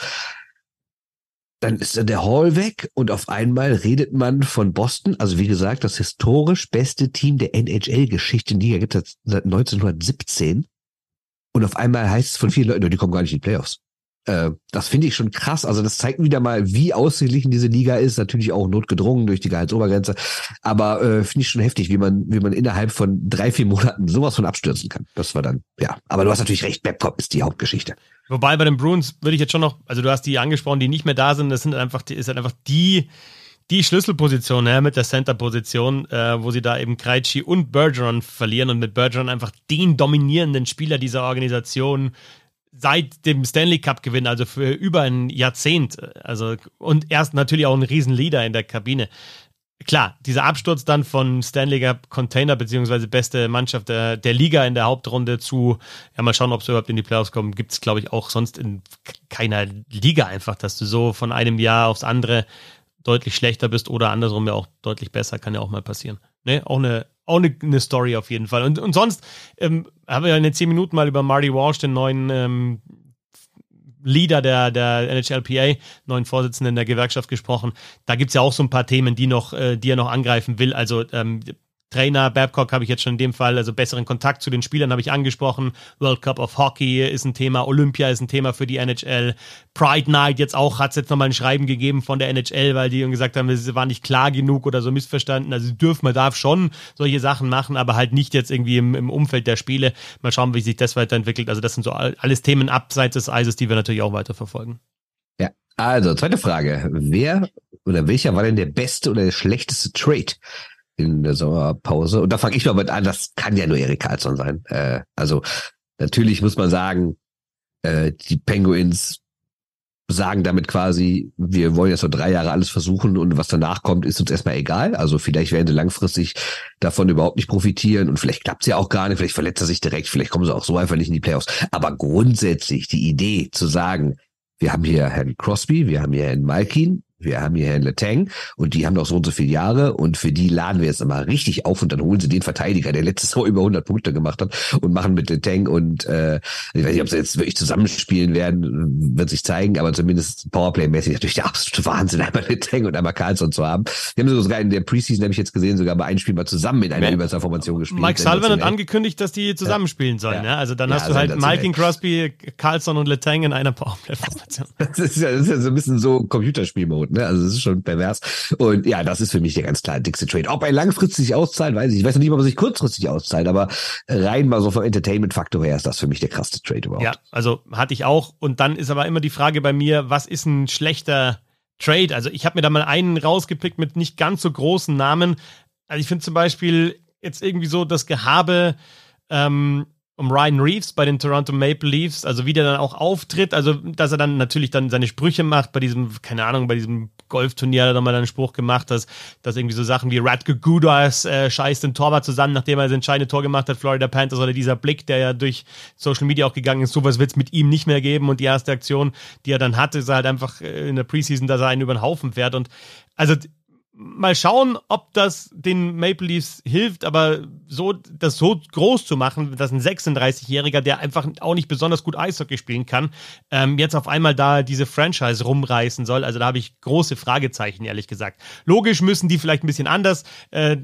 Dann ist der Hall weg und auf einmal redet man von Boston, also wie gesagt, das historisch beste Team der NHL-Geschichte Liga gibt es seit 1917. Und auf einmal heißt es von vielen Leuten, die kommen gar nicht in die Playoffs. Äh, das finde ich schon krass. Also das zeigt wieder mal, wie ausgeglichen diese Liga ist. Natürlich auch notgedrungen durch die Gehaltsobergrenze. Aber äh, finde ich schon heftig, wie man, wie man innerhalb von drei, vier Monaten sowas von abstürzen kann. Das war dann, ja. Aber du hast natürlich recht, Babcock ist die Hauptgeschichte. Wobei bei den Bruins würde ich jetzt schon noch, also du hast die angesprochen, die nicht mehr da sind. Das sind einfach, die, ist halt einfach die, die Schlüsselposition ja, mit der Center-Position, äh, wo sie da eben Krejci und Bergeron verlieren und mit Bergeron einfach den dominierenden Spieler dieser Organisation seit dem Stanley Cup Gewinn, also für über ein Jahrzehnt, also und erst natürlich auch ein Riesenleader in der Kabine. Klar, dieser Absturz dann von Stanley Cup Container beziehungsweise beste Mannschaft der, der Liga in der Hauptrunde zu, ja mal schauen, ob sie überhaupt in die Playoffs kommen, gibt es glaube ich auch sonst in keiner Liga einfach, dass du so von einem Jahr aufs andere deutlich schlechter bist oder andersrum ja auch deutlich besser, kann ja auch mal passieren. Ne, auch eine auch eine, eine Story auf jeden Fall. Und, und sonst ähm, haben wir ja in den zehn Minuten mal über Marty Walsh, den neuen ähm, Leader der, der NHLPA, neuen Vorsitzenden der Gewerkschaft gesprochen. Da gibt's ja auch so ein paar Themen, die noch, äh, die er noch angreifen will. Also ähm, Trainer Babcock habe ich jetzt schon in dem Fall, also besseren Kontakt zu den Spielern habe ich angesprochen. World Cup of Hockey ist ein Thema, Olympia ist ein Thema für die NHL. Pride Night jetzt auch, hat es jetzt nochmal ein Schreiben gegeben von der NHL, weil die gesagt haben, es war nicht klar genug oder so missverstanden. Also dürfen, man darf schon solche Sachen machen, aber halt nicht jetzt irgendwie im, im Umfeld der Spiele. Mal schauen, wie sich das weiterentwickelt. Also das sind so alles Themen abseits des Eises, die wir natürlich auch weiter verfolgen. Ja, also zweite Frage. Wer oder welcher war denn der beste oder der schlechteste Trade in der Sommerpause. Und da fange ich mal mit an, das kann ja nur Erik Karlsson sein. Äh, also natürlich muss man sagen, äh, die Penguins sagen damit quasi, wir wollen jetzt noch drei Jahre alles versuchen und was danach kommt, ist uns erstmal egal. Also vielleicht werden sie langfristig davon überhaupt nicht profitieren und vielleicht klappt es ja auch gar nicht, vielleicht verletzt er sich direkt, vielleicht kommen sie auch so einfach nicht in die Playoffs. Aber grundsätzlich die Idee zu sagen, wir haben hier Herrn Crosby, wir haben hier Herrn Malkin, wir haben hier Herrn Letang und die haben noch so und so viele Jahre und für die laden wir jetzt immer richtig auf und dann holen sie den Verteidiger, der letztes Jahr über 100 Punkte gemacht hat und machen mit Letang und äh, ich weiß nicht, ob sie jetzt wirklich zusammenspielen werden, wird sich zeigen, aber zumindest Powerplay-mäßig natürlich der absolute Wahnsinn, einmal Letang und einmal Carlson zu haben. Wir haben sogar in der Preseason, habe ich jetzt gesehen, sogar bei einem Spiel mal zusammen in einer ja. Überzahlformation gespielt. Mike Sullivan hat angekündigt, dass die zusammenspielen sollen. Ja. Ja? Also dann hast du halt Malkin Crosby, Carlson und Letang in einer Powerplay-Formation. Das ist, ja, das ist ja so ein bisschen so Computerspielmode, ne? Also das ist schon pervers. Und ja, das ist für mich der ganz klar dickste Trade. Ob er langfristig auszahlt, weiß ich. Ich weiß noch nicht, ob er sich kurzfristig auszahlt, aber rein mal so vom Entertainment-Faktor her ist das für mich der krasseste Trade überhaupt. Ja, also hatte ich auch. Und dann ist aber immer die Frage bei mir, was ist ein schlechter Trade? Also ich habe mir da mal einen rausgepickt mit nicht ganz so großen Namen. Also ich finde zum Beispiel jetzt irgendwie so das Gehabe ähm, um Ryan Reeves bei den Toronto Maple Leafs, also wie der dann auch auftritt, also dass er dann natürlich dann seine Sprüche macht bei diesem, keine Ahnung, bei diesem Golfturnier hat er mal einen Spruch gemacht, dass, dass irgendwie so Sachen wie Radke Gudas äh, scheißt den Torwart zusammen, nachdem er das entscheidende Tor gemacht hat, Florida Panthers oder dieser Blick, der ja durch Social Media auch gegangen ist, sowas wird es mit ihm nicht mehr geben und die erste Aktion, die er dann hatte, ist halt einfach äh, in der Preseason, dass er einen über den Haufen fährt und also mal schauen, ob das den Maple Leafs hilft, aber so das so groß zu machen, dass ein 36-Jähriger, der einfach auch nicht besonders gut Eishockey spielen kann, ähm, jetzt auf einmal da diese Franchise rumreißen soll. Also da habe ich große Fragezeichen, ehrlich gesagt. Logisch müssen die vielleicht ein bisschen anders äh,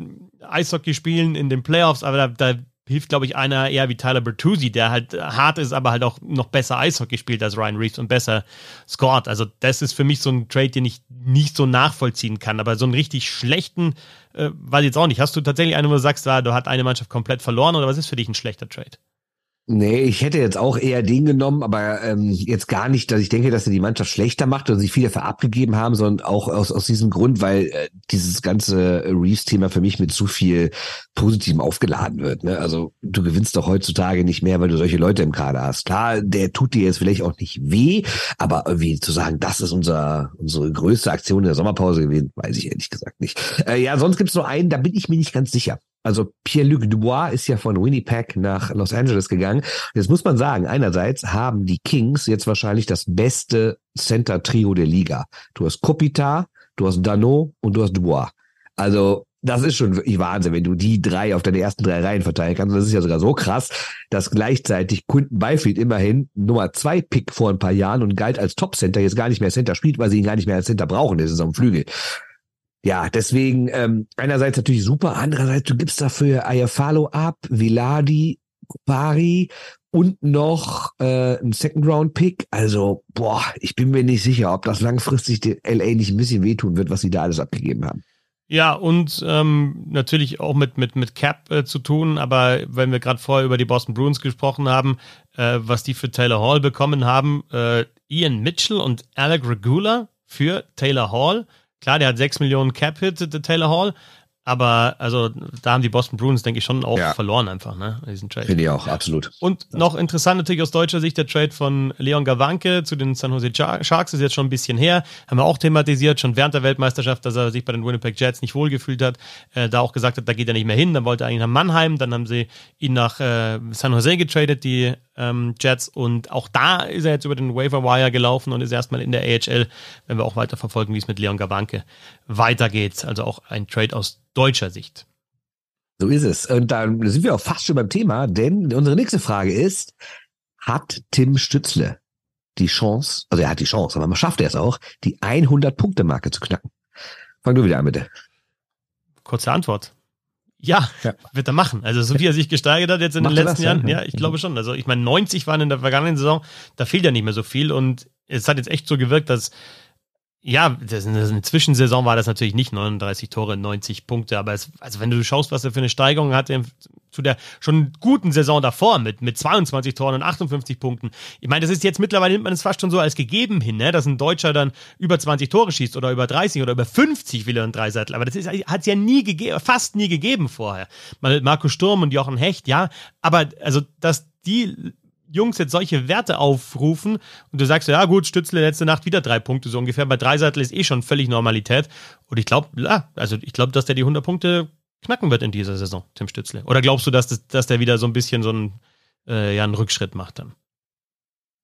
Eishockey spielen in den Playoffs, aber da, da hilft, glaube ich, einer eher wie Tyler Bertuzzi, der halt hart ist, aber halt auch noch besser Eishockey spielt als Ryan Reeves und besser scored. Also das ist für mich so ein Trade, den ich nicht so nachvollziehen kann. Aber so einen richtig schlechten, äh, weiß ich jetzt auch nicht. Hast du tatsächlich einen, wo du sagst, du hat eine Mannschaft komplett verloren oder was ist für dich ein schlechter Trade? Nee, ich hätte jetzt auch eher den genommen, aber ähm, jetzt gar nicht, dass ich denke, dass er die Mannschaft schlechter macht oder sich viele dafür abgegeben haben, sondern auch aus, aus diesem Grund, weil äh, dieses ganze Reeves-Thema für mich mit zu viel Positivem aufgeladen wird. Ne? Also du gewinnst doch heutzutage nicht mehr, weil du solche Leute im Kader hast. Klar, der tut dir jetzt vielleicht auch nicht weh, aber irgendwie zu sagen, das ist unser unsere größte Aktion in der Sommerpause gewesen, weiß ich ehrlich gesagt nicht. Äh, ja, sonst gibt's noch einen, da bin ich mir nicht ganz sicher. Also Pierre-Luc Dubois ist ja von Winnipeg nach Los Angeles gegangen. Jetzt muss man sagen, einerseits haben die Kings jetzt wahrscheinlich das beste Center-Trio der Liga. Du hast Kopitar, du hast Dano und du hast Dubois. Also das ist schon wirklich Wahnsinn, wenn du die drei auf deine ersten drei Reihen verteilen kannst. Das ist ja sogar so krass, dass gleichzeitig Quinton Byfield immerhin Nummer zwei Pick vor ein paar Jahren und galt als Top-Center, jetzt gar nicht mehr Center spielt, weil sie ihn gar nicht mehr als Center brauchen. Das ist am Flügel ja, deswegen ähm, einerseits natürlich super, andererseits du gibst dafür Ayafalo ab, Viladi, Kupari und noch äh, ein Second Round Pick. Also boah, ich bin mir nicht sicher, ob das langfristig den LA nicht ein bisschen wehtun wird, was sie da alles abgegeben haben. Ja, und ähm, natürlich auch mit, mit, mit Cap äh, zu tun, aber wenn wir gerade vorher über die Boston Bruins gesprochen haben, äh, was die für Taylor Hall bekommen haben, äh, Ian Mitchell und Alec Regula für Taylor Hall Klar, der hat 6 Millionen Cap-Hit, der Taylor Hall, aber also da haben die Boston Bruins, denke ich, schon auch ja. verloren einfach, ne? Diesen Trade. Finde ich auch, ja. absolut. Und ja. noch interessant natürlich aus deutscher Sicht der Trade von Leon Gawanke zu den San Jose Sharks ist jetzt schon ein bisschen her. Haben wir auch thematisiert, schon während der Weltmeisterschaft, dass er sich bei den Winnipeg Jets nicht wohlgefühlt hat. Äh, da auch gesagt hat, da geht er nicht mehr hin. Dann wollte er eigentlich nach Mannheim. Dann haben sie ihn nach äh, San Jose getradet, die ähm, Jets. Und auch da ist er jetzt über den Waiver Wire gelaufen und ist erstmal in der AHL, wenn wir auch weiter verfolgen, wie es mit Leon Gawanke weitergeht. Also auch ein Trade aus deutscher Sicht. So ist es. Und dann sind wir auch fast schon beim Thema, denn unsere nächste Frage ist, hat Tim Stützle die Chance, also er hat die Chance, aber man schafft er es auch, die 100-Punkte-Marke zu knacken? Fang du wieder an, bitte. Kurze Antwort. Ja, ja, wird er machen. Also so wie er sich gesteigert hat jetzt in Macht den letzten das, Jahren, ja, ja ich mhm. glaube schon. Also ich meine, 90 waren in der vergangenen Saison, da fehlt ja nicht mehr so viel und es hat jetzt echt so gewirkt, dass ja, das, eine Zwischensaison war das natürlich nicht 39 Tore, 90 Punkte, aber es, also wenn du schaust, was er für eine Steigerung hatte zu der schon guten Saison davor mit, mit 22 Toren und 58 Punkten. Ich meine, das ist jetzt mittlerweile nimmt man es fast schon so als gegeben hin, ne? dass ein Deutscher dann über 20 Tore schießt oder über 30 oder über 50 will er in drei Seitel. Aber das hat es ja nie gegeben, fast nie gegeben vorher. Mal Marco Sturm und Jochen Hecht, ja, aber also, dass die Jungs jetzt solche Werte aufrufen und du sagst, ja gut, Stützle letzte Nacht wieder drei Punkte, so ungefähr. Bei Dreiseitel ist eh schon völlig Normalität. Und ich glaube, ja, also ich glaube, dass der die 100 Punkte knacken wird in dieser Saison, Tim Stützle. Oder glaubst du, dass, das, dass der wieder so ein bisschen so einen, äh, ja, einen Rückschritt macht dann?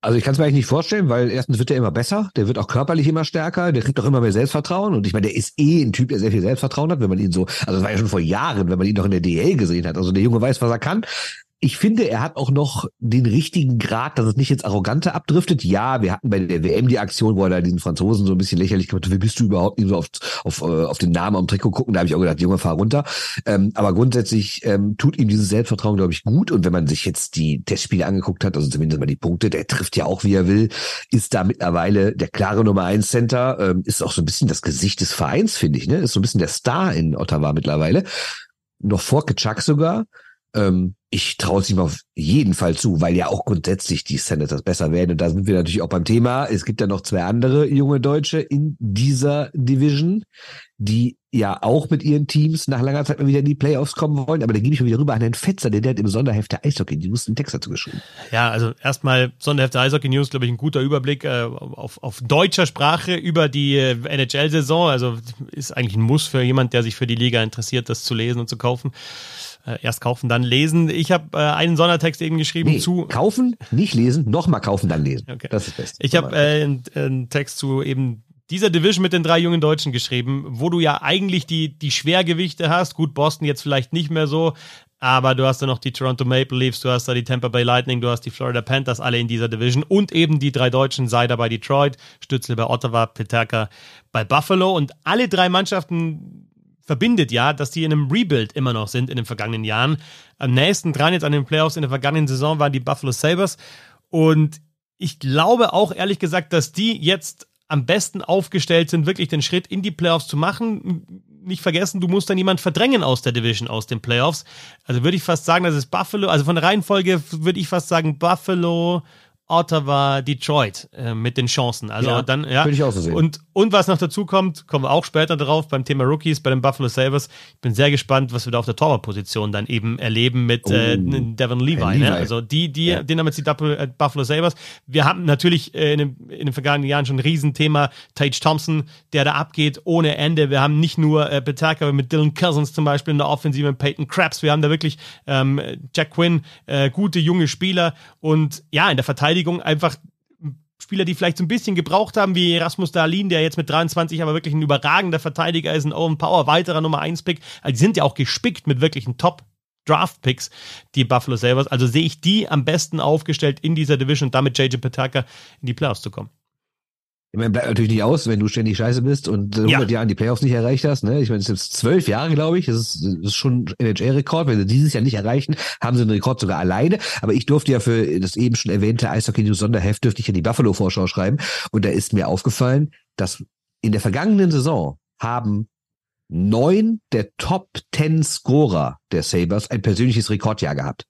Also ich kann es mir eigentlich nicht vorstellen, weil erstens wird er immer besser, der wird auch körperlich immer stärker, der kriegt auch immer mehr Selbstvertrauen und ich meine, der ist eh ein Typ, der sehr viel Selbstvertrauen hat, wenn man ihn so, also das war ja schon vor Jahren, wenn man ihn noch in der DL gesehen hat. Also der Junge weiß, was er kann ich finde, er hat auch noch den richtigen Grad, dass es nicht ins Arrogante abdriftet. Ja, wir hatten bei der WM die Aktion, wo er da diesen Franzosen so ein bisschen lächerlich gemacht hat, wie bist du überhaupt nicht so auf, auf, äh, auf den Namen am Trikot gucken. Da habe ich auch gedacht, Junge, fahr runter. Ähm, aber grundsätzlich ähm, tut ihm dieses Selbstvertrauen, glaube ich, gut. Und wenn man sich jetzt die Testspiele angeguckt hat, also zumindest mal die Punkte, der trifft ja auch, wie er will, ist da mittlerweile der klare Nummer eins Center, ähm, ist auch so ein bisschen das Gesicht des Vereins, finde ich, ne? Ist so ein bisschen der Star in Ottawa mittlerweile. Noch vor Kitschak sogar. Ähm, ich traue es ihm auf jeden Fall zu, weil ja auch grundsätzlich die Senators besser werden. Und da sind wir natürlich auch beim Thema. Es gibt ja noch zwei andere junge Deutsche in dieser Division, die ja auch mit ihren Teams nach langer Zeit mal wieder in die Playoffs kommen wollen. Aber da gebe ich mal wieder rüber an den Fetzer, der, der hat im Sonderheft der Eishockey News einen Text dazu geschrieben. Ja, also erstmal Sonderheft der Eishockey News, glaube ich, ein guter Überblick äh, auf, auf deutscher Sprache über die äh, NHL-Saison. Also ist eigentlich ein Muss für jemand, der sich für die Liga interessiert, das zu lesen und zu kaufen äh, erst kaufen, dann lesen. Ich habe äh, einen Sondertext eben geschrieben nee, zu. Kaufen, nicht lesen, nochmal kaufen, dann lesen. Okay. Das ist best. Ich habe äh, einen, einen Text zu eben dieser Division mit den drei jungen Deutschen geschrieben, wo du ja eigentlich die, die Schwergewichte hast. Gut, Boston jetzt vielleicht nicht mehr so, aber du hast da noch die Toronto Maple Leafs, du hast da die Tampa Bay Lightning, du hast die Florida Panthers, alle in dieser Division und eben die drei Deutschen, Seider bei Detroit, Stützel bei Ottawa, Peterka bei Buffalo und alle drei Mannschaften verbindet ja, dass die in einem Rebuild immer noch sind in den vergangenen Jahren. Am nächsten dran jetzt an den Playoffs in der vergangenen Saison waren die Buffalo Sabres. Und ich glaube auch ehrlich gesagt, dass die jetzt am besten aufgestellt sind, wirklich den Schritt in die Playoffs zu machen. Nicht vergessen, du musst dann jemand verdrängen aus der Division, aus den Playoffs. Also würde ich fast sagen, das ist Buffalo, also von der Reihenfolge würde ich fast sagen Buffalo, Ottawa, Detroit äh, mit den Chancen. Also ja, dann, ja. Würde ich auch so sehen. Und, und was noch dazu kommt, kommen wir auch später drauf beim Thema Rookies, bei den Buffalo Sabres. Ich bin sehr gespannt, was wir da auf der Torwartposition dann eben erleben mit äh, oh, äh, Devin Levi. Levi. Ne? Also die, die, ja. den haben jetzt die äh, Buffalo Sabres. Wir haben natürlich äh, in, den, in den vergangenen Jahren schon ein Riesenthema. Tage Thompson, der da abgeht ohne Ende. Wir haben nicht nur äh, Betaka mit Dylan Cousins zum Beispiel in der Offensive, mit Peyton Krabs. Wir haben da wirklich ähm, Jack Quinn, äh, gute junge Spieler. Und ja, in der Verteidigung Verteidigung einfach Spieler, die vielleicht so ein bisschen gebraucht haben, wie Rasmus Dahlin, der jetzt mit 23 aber wirklich ein überragender Verteidiger ist, ein Owen Power, weiterer Nummer 1 Pick. Also die sind ja auch gespickt mit wirklichen Top Draft Picks, die Buffalo Sabres. Also sehe ich die am besten aufgestellt in dieser Division und damit JJ Petaka in die Playoffs zu kommen. Ich meine, bleibt natürlich nicht aus, wenn du ständig scheiße bist und 100 ja. Jahren die Playoffs nicht erreicht hast. Ne? Ich meine, es sind zwölf Jahre, glaube ich. Das ist, das ist schon NHL-Rekord. Wenn sie dieses Jahr nicht erreichen, haben sie einen Rekord sogar alleine. Aber ich durfte ja für das eben schon erwähnte Eishockey News Sonderheft dürfte ich ja die Buffalo-Vorschau schreiben. Und da ist mir aufgefallen, dass in der vergangenen Saison haben neun der Top Ten Scorer der Sabres ein persönliches Rekordjahr gehabt.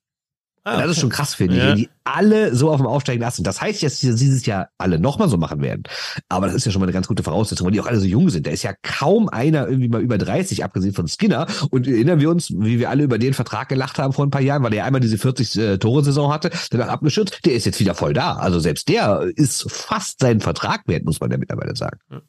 Ah. Das ist schon krass, finde ich, ja. wenn die alle so auf dem Aufsteigen lassen. Das heißt, dass sie dieses Jahr alle nochmal so machen werden. Aber das ist ja schon mal eine ganz gute Voraussetzung, weil die auch alle so jung sind. Da ist ja kaum einer irgendwie mal über 30, abgesehen von Skinner. Und erinnern wir uns, wie wir alle über den Vertrag gelacht haben vor ein paar Jahren, weil er einmal diese 40 äh, hatte, danach abgeschützt. Der ist jetzt wieder voll da. Also selbst der ist fast seinen Vertrag wert, muss man ja mittlerweile sagen. Ja.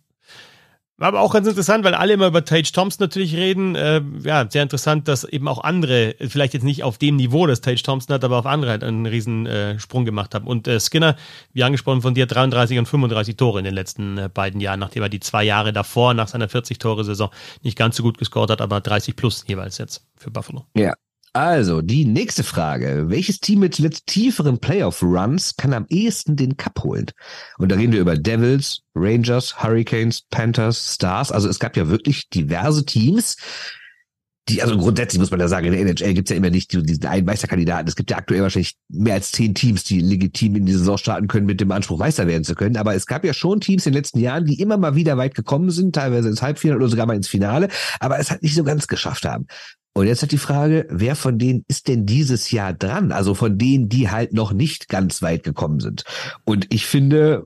Aber auch ganz interessant, weil alle immer über Tage Thompson natürlich reden. Äh, ja, sehr interessant, dass eben auch andere, vielleicht jetzt nicht auf dem Niveau, das Tage Thompson hat, aber auf andere halt einen riesen äh, Sprung gemacht haben. Und äh, Skinner, wie angesprochen von dir, 33 und 35 Tore in den letzten äh, beiden Jahren, nachdem er die zwei Jahre davor, nach seiner 40-Tore-Saison, nicht ganz so gut gescored hat, aber 30 plus jeweils jetzt für Buffalo. Ja, also, die nächste Frage. Welches Team mit zuletzt tieferen Playoff-Runs kann am ehesten den Cup holen? Und da reden wir über Devils, Rangers, Hurricanes, Panthers, Stars. Also es gab ja wirklich diverse Teams, die, also grundsätzlich muss man ja sagen, in der NHL gibt es ja immer nicht diesen einen Meisterkandidaten. Es gibt ja aktuell wahrscheinlich mehr als zehn Teams, die legitim in die Saison starten können, mit dem Anspruch, Meister werden zu können. Aber es gab ja schon Teams in den letzten Jahren, die immer mal wieder weit gekommen sind, teilweise ins Halbfinale oder sogar mal ins Finale, aber es hat nicht so ganz geschafft haben. Und jetzt hat die Frage, wer von denen ist denn dieses Jahr dran? Also von denen, die halt noch nicht ganz weit gekommen sind. Und ich finde,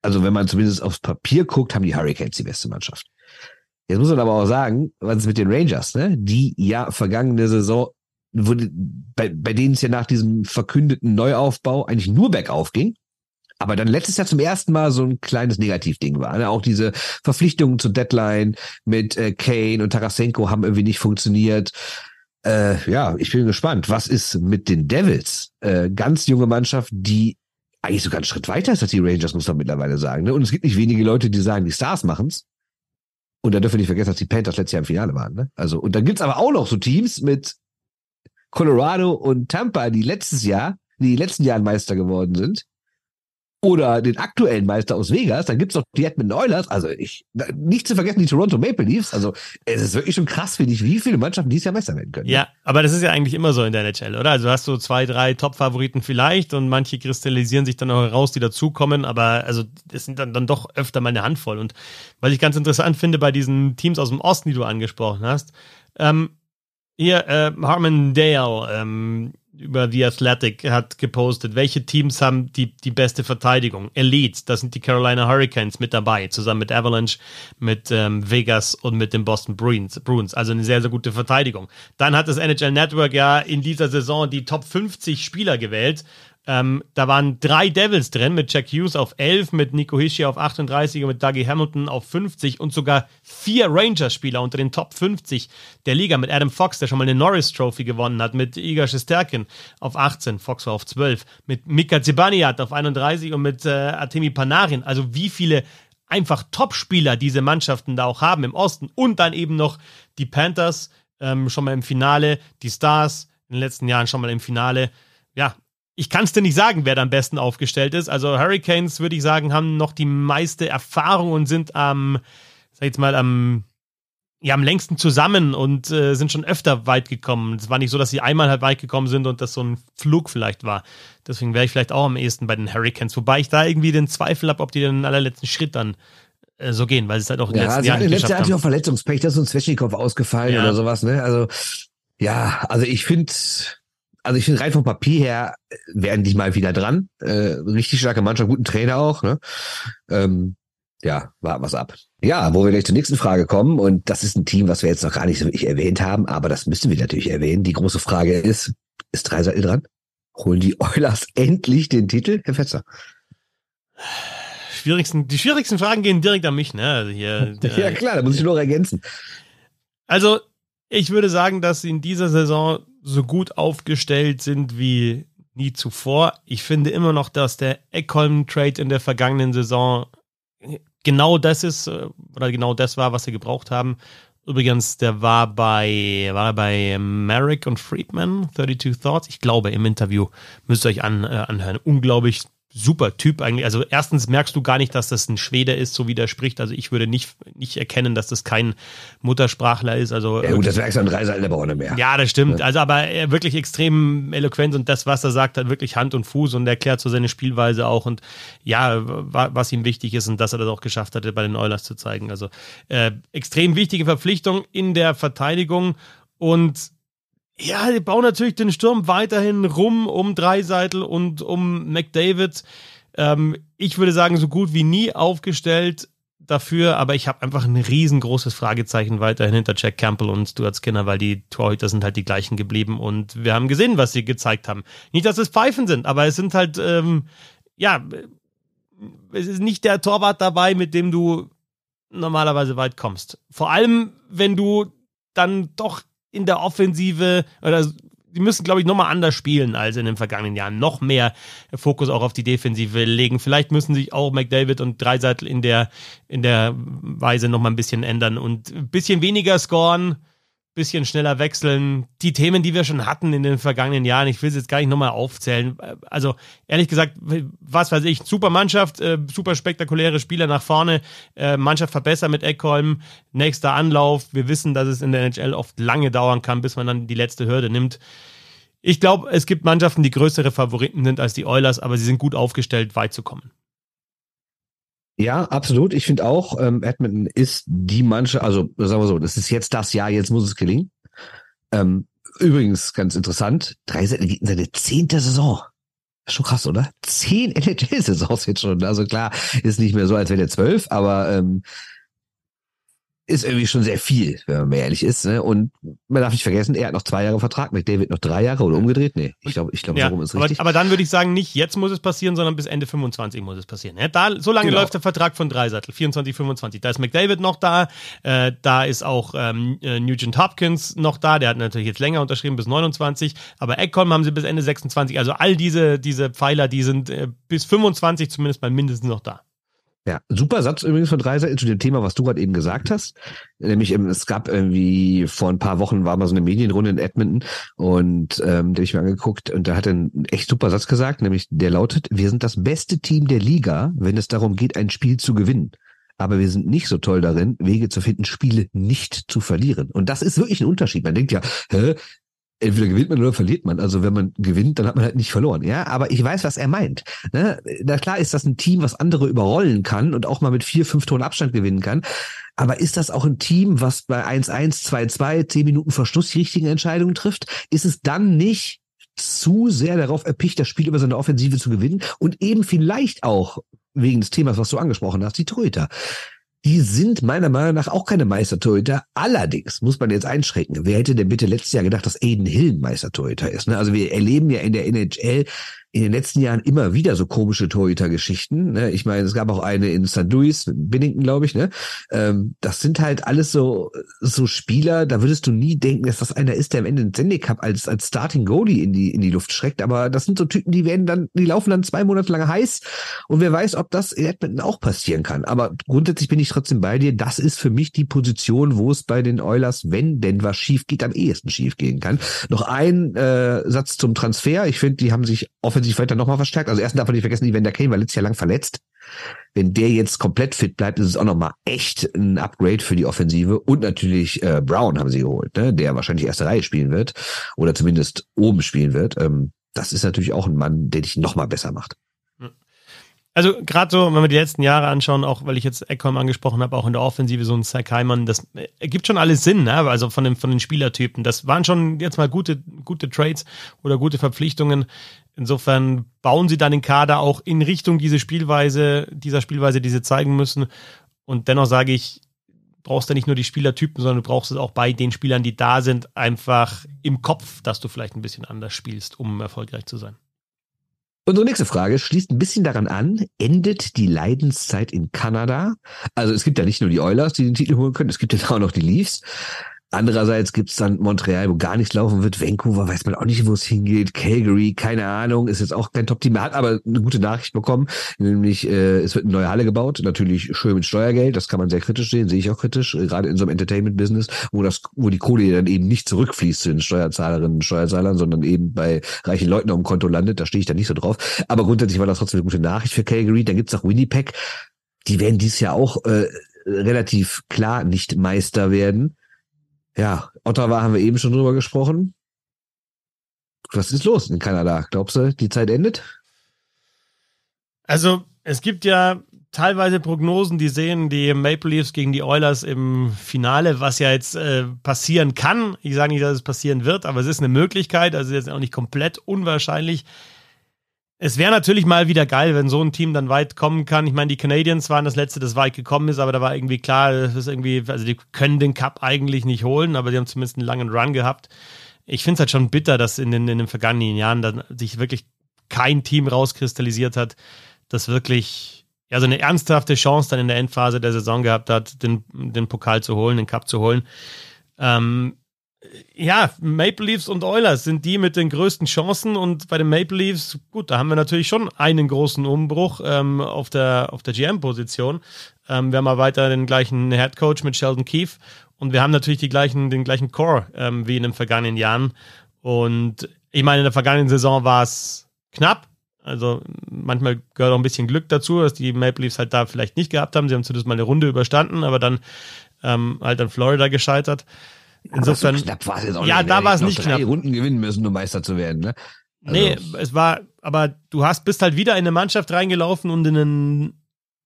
also wenn man zumindest aufs Papier guckt, haben die Hurricanes die beste Mannschaft. Jetzt muss man aber auch sagen, was ist mit den Rangers, ne? Die ja vergangene Saison, wo, bei, bei denen es ja nach diesem verkündeten Neuaufbau eigentlich nur bergauf ging aber dann letztes Jahr zum ersten Mal so ein kleines Negativding war. Ne? Auch diese Verpflichtungen zur Deadline mit äh, Kane und Tarasenko haben irgendwie nicht funktioniert. Äh, ja, ich bin gespannt. Was ist mit den Devils? Äh, ganz junge Mannschaft, die eigentlich sogar einen Schritt weiter ist als die Rangers, muss man mittlerweile sagen. Ne? Und es gibt nicht wenige Leute, die sagen, die Stars machen's. Und da dürfen wir nicht vergessen, dass die Panthers letztes Jahr im Finale waren. Ne? Also, und dann gibt's aber auch noch so Teams mit Colorado und Tampa, die letztes Jahr, die letzten Jahren Meister geworden sind, oder den aktuellen Meister aus Vegas, dann gibt's noch die Edmonton Oilers, also ich, nicht zu vergessen die Toronto Maple Leafs, also es ist wirklich schon krass, finde ich, wie viele Mannschaften dieses Jahr Meister werden können. Ja, aber das ist ja eigentlich immer so in der NHL, oder? Also du hast so zwei, drei Top-Favoriten vielleicht und manche kristallisieren sich dann auch heraus, die dazukommen, aber also das sind dann, dann doch öfter mal eine Handvoll und was ich ganz interessant finde bei diesen Teams aus dem Osten, die du angesprochen hast, ähm, hier, äh, Harmon Dale, ähm, über The Athletic hat gepostet, welche Teams haben die, die beste Verteidigung? Elite, da sind die Carolina Hurricanes mit dabei, zusammen mit Avalanche, mit ähm, Vegas und mit den Boston Bruins, Bruins. Also eine sehr, sehr gute Verteidigung. Dann hat das NHL Network ja in dieser Saison die Top 50 Spieler gewählt ähm, da waren drei Devils drin, mit Jack Hughes auf 11, mit Nico Hischi auf 38 und mit Dougie Hamilton auf 50 und sogar vier Rangers-Spieler unter den Top 50 der Liga, mit Adam Fox, der schon mal eine Norris Trophy gewonnen hat, mit Igor Shesterkin auf 18, Fox war auf 12, mit Mika Zibaniat auf 31 und mit äh, Artemi Panarin. Also wie viele einfach Top-Spieler diese Mannschaften da auch haben im Osten und dann eben noch die Panthers ähm, schon mal im Finale, die Stars in den letzten Jahren schon mal im Finale. Ja, ich kann es dir nicht sagen, wer da am besten aufgestellt ist. Also Hurricanes, würde ich sagen, haben noch die meiste Erfahrung und sind am, sag ich jetzt mal, am, ja, am längsten zusammen und äh, sind schon öfter weit gekommen. Es war nicht so, dass sie einmal halt weit gekommen sind und das so ein Flug vielleicht war. Deswegen wäre ich vielleicht auch am ehesten bei den Hurricanes. Wobei ich da irgendwie den Zweifel habe, ob die den allerletzten Schritt dann äh, so gehen, weil es halt auch in den ja, letzten Jahren nicht geschafft haben. Ja, auch Verletzungspech, da ist so ein Zwetschnikow ausgefallen ja. oder sowas, ne? Also, ja, also ich finde, also ich finde rein vom Papier her äh, werden die mal wieder dran. Äh, richtig starke Mannschaft, guten Trainer auch. Ne? Ähm, ja, warten was ab. Ja, wo wir gleich zur nächsten Frage kommen, und das ist ein Team, was wir jetzt noch gar nicht so wirklich erwähnt haben, aber das müssen wir natürlich erwähnen. Die große Frage ist, ist Dreiseitel dran? Holen die Oilers endlich den Titel, Herr Fetzer? Schwierigsten, die schwierigsten Fragen gehen direkt an mich, ne? Also hier, ja klar, da muss ich nur ergänzen. Also, ich würde sagen, dass in dieser Saison so gut aufgestellt sind wie nie zuvor. Ich finde immer noch, dass der Eckholm-Trade in der vergangenen Saison genau das ist, äh, oder genau das war, was sie gebraucht haben. Übrigens, der war bei, war bei Merrick und Friedman, 32 Thoughts. Ich glaube, im Interview müsst ihr euch an, äh, anhören. Unglaublich super Typ eigentlich. Also erstens merkst du gar nicht, dass das ein Schwede ist, so wie der spricht. Also ich würde nicht, nicht erkennen, dass das kein Muttersprachler ist. Also ja gut, das merkst du an aber auch nicht mehr. Ja, das stimmt. Ja. Also aber er wirklich extrem eloquent und das, was er sagt, hat wirklich Hand und Fuß und erklärt so seine Spielweise auch und ja, was ihm wichtig ist und dass er das auch geschafft hatte, bei den Oilers zu zeigen. Also äh, extrem wichtige Verpflichtung in der Verteidigung und ja, die bauen natürlich den Sturm weiterhin rum um Dreiseitel und um McDavid. Ähm, ich würde sagen, so gut wie nie aufgestellt dafür, aber ich habe einfach ein riesengroßes Fragezeichen weiterhin hinter Jack Campbell und Stuart Skinner, weil die Torhüter sind halt die gleichen geblieben und wir haben gesehen, was sie gezeigt haben. Nicht, dass es Pfeifen sind, aber es sind halt, ähm, ja, es ist nicht der Torwart dabei, mit dem du normalerweise weit kommst. Vor allem, wenn du dann doch in der Offensive oder die müssen, glaube ich, nochmal anders spielen als in den vergangenen Jahren. Noch mehr Fokus auch auf die Defensive legen. Vielleicht müssen sich auch McDavid und Dreiseitel in der, in der Weise nochmal ein bisschen ändern und ein bisschen weniger scoren bisschen schneller wechseln. Die Themen, die wir schon hatten in den vergangenen Jahren, ich will es jetzt gar nicht nochmal aufzählen. Also ehrlich gesagt, was weiß ich, super Mannschaft, äh, super spektakuläre Spieler nach vorne, äh, Mannschaft verbessert mit Eckholm, nächster Anlauf. Wir wissen, dass es in der NHL oft lange dauern kann, bis man dann die letzte Hürde nimmt. Ich glaube, es gibt Mannschaften, die größere Favoriten sind als die Oilers, aber sie sind gut aufgestellt, weit zu kommen. Ja, absolut. Ich finde auch, ähm, Edmonton ist die Mannschaft, also sagen wir so, das ist jetzt das Jahr, jetzt muss es gelingen. Ähm, übrigens, ganz interessant, drei geht in seine zehnte Saison. Schon krass, oder? Zehn NHL-Saisons jetzt schon. Also klar, ist nicht mehr so, als wäre der zwölf, aber ähm, ist irgendwie schon sehr viel, wenn man mal ehrlich ist. Ne? Und man darf nicht vergessen, er hat noch zwei Jahre Vertrag, mit David noch drei Jahre oder umgedreht. Nee, ich glaube, ich glaube, ja, so rum ist aber, richtig. aber dann würde ich sagen, nicht jetzt muss es passieren, sondern bis Ende 25 muss es passieren. Ja, da, so lange Genau. läuft der Vertrag von Dreisattel, 24, 25. Da ist McDavid noch da, äh, da ist auch ähm, äh, Nugent Hopkins noch da, der hat natürlich jetzt länger unterschrieben bis 29, aber Ekholm haben sie bis Ende 26. Also all diese, diese Pfeiler, die sind äh, bis 25 zumindest mal mindestens noch da. Ja, super Satz übrigens von Dreiser zu dem Thema, was du gerade eben gesagt hast. Nämlich, ähm, es gab irgendwie vor ein paar Wochen war mal so eine Medienrunde in Edmonton und ähm, da habe ich mir angeguckt und da hat er einen echt super Satz gesagt, nämlich der lautet, wir sind das beste Team der Liga, wenn es darum geht, ein Spiel zu gewinnen. Aber wir sind nicht so toll darin, Wege zu finden, Spiele nicht zu verlieren. Und das ist wirklich ein Unterschied. Man denkt ja, hä, entweder gewinnt man oder verliert man. Also wenn man gewinnt, dann hat man halt nicht verloren. Ja, aber ich weiß, was er meint. Ne? Na klar ist das ein Team, was andere überrollen kann und auch mal mit vier, fünf Toren Abstand gewinnen kann. Aber ist das auch ein Team, was bei 1-1, 2-2, 10 Minuten Verschluss die richtigen Entscheidungen trifft? Ist es dann nicht zu sehr darauf erpicht, das Spiel über seine Offensive zu gewinnen und eben vielleicht auch wegen des Themas, was du angesprochen hast, die Torhüter. Die sind meiner Meinung nach auch keine Meistertorhüter. Allerdings muss man jetzt einschränken. Wer hätte denn bitte letztes Jahr gedacht, dass Aiden Hill ein Meistertorhüter ist? Ne? Also wir erleben ja in der NHL in den letzten Jahren immer wieder so komische Torhüter-Geschichten. Ne? Ich meine, es gab auch eine in St. Louis, Binnington, glaube ich. Ne? Ähm, das sind halt alles so so Spieler. Da würdest du nie denken, dass das einer ist, der am Ende den Stanley Cup als als Starting Goalie in die in die Luft schreckt. Aber das sind so Typen, die werden dann, die laufen dann zwei Monate lang heiß. Und wer weiß, ob das in Edmonton auch passieren kann. Aber grundsätzlich bin ich trotzdem bei dir. Das ist für mich die Position, wo es bei den Oilers, wenn denn was schief geht, am ehesten schief gehen kann. Noch ein äh, Satz zum Transfer. Ich finde, die haben sich offensiv weiter nochmal verstärkt. Also erstens darf man nicht vergessen, Evander Kane war letztes Jahr lang verletzt. Wenn der jetzt komplett fit bleibt, ist es auch nochmal echt ein Upgrade für die Offensive. Und natürlich äh, Brown haben sie geholt, ne? der wahrscheinlich erste Reihe spielen wird. Oder zumindest oben spielen wird. Ähm, das ist natürlich auch ein Mann, der dich nochmal besser macht. Also gerade so, wenn wir die letzten Jahre anschauen, auch weil ich jetzt Eckholm angesprochen habe, auch in der Offensive so ein Zach Heimann, das ergibt schon alles Sinn, ne? also von den, von den Spielertypen. Das waren schon jetzt mal gute, gute Trades oder gute Verpflichtungen. Insofern bauen sie dann den Kader auch in Richtung diese Spielweise, dieser Spielweise, die sie zeigen müssen. Und dennoch sage ich, brauchst du nicht nur die Spielertypen, sondern du brauchst es auch bei den Spielern, die da sind, einfach im Kopf, dass du vielleicht ein bisschen anders spielst, um erfolgreich zu sein. Unsere nächste Frage schließt ein bisschen daran an, endet die Leidenszeit in Kanada? Also es gibt ja nicht nur die Oilers, die den Titel holen können, es gibt ja auch noch die Leafs. Andererseits gibt's dann Montreal, wo gar nichts laufen wird. Vancouver weiß man auch nicht, wo es hingeht. Calgary, keine Ahnung, ist jetzt auch kein Top-Team. Er hat aber eine gute Nachricht bekommen, nämlich äh, es wird eine neue Halle gebaut. Natürlich schön mit Steuergeld, das kann man sehr kritisch sehen, sehe ich auch kritisch, äh, gerade in so einem Entertainment-Business, wo das, wo die Kohle dann eben nicht zurückfließt zu den Steuerzahlerinnen und Steuerzahlern, sondern eben bei reichen Leuten auf dem Konto landet. Da stehe ich da nicht so drauf. Aber grundsätzlich war das trotzdem eine gute Nachricht für Calgary. Dann gibt's noch Winnipeg. Die werden dieses Jahr auch äh, relativ klar nicht Meister werden. Ja, Ottawa haben wir eben schon drüber gesprochen. Was ist los in Kanada? Glaubst du, die Zeit endet? Also, es gibt ja teilweise Prognosen, die sehen die Maple Leafs gegen die Oilers im Finale, was ja jetzt äh, passieren kann. Ich sage nicht, dass es passieren wird, aber es ist eine Möglichkeit, also jetzt auch nicht komplett unwahrscheinlich. Es wäre natürlich mal wieder geil, wenn so ein Team dann weit kommen kann. Ich meine, die Canadiens waren das letzte, das weit gekommen ist, aber da war irgendwie klar, das ist irgendwie, also die können den Cup eigentlich nicht holen, aber die haben zumindest einen langen Run gehabt. Ich finde es halt schon bitter, dass in den, in den vergangenen Jahren dann sich wirklich kein Team rauskristallisiert hat, das wirklich ja so eine ernsthafte Chance dann in der Endphase der Saison gehabt hat, den, den Pokal zu holen, den Cup zu holen. Ähm, ja, Maple Leafs und Oilers sind die mit den größten Chancen und bei den Maple Leafs, gut, da haben wir natürlich schon einen großen Umbruch ähm, auf der, auf der GM-Position. Ähm, wir haben mal weiter den gleichen Head Coach mit Sheldon Keefe und wir haben natürlich die gleichen, den gleichen Core ähm, wie in den vergangenen Jahren. Und ich meine, in der vergangenen Saison war es knapp. Also manchmal gehört auch ein bisschen Glück dazu, dass die Maple Leafs halt da vielleicht nicht gehabt haben. Sie haben zumindest mal eine Runde überstanden, aber dann ähm, halt an Florida gescheitert. Insofern, so knapp war es jetzt auch ja, da war es nicht drei knapp. Runden gewinnen müssen, um Meister zu werden. Ne? Also, Nee, es war, aber du hast, bist halt wieder in eine Mannschaft reingelaufen und in einen,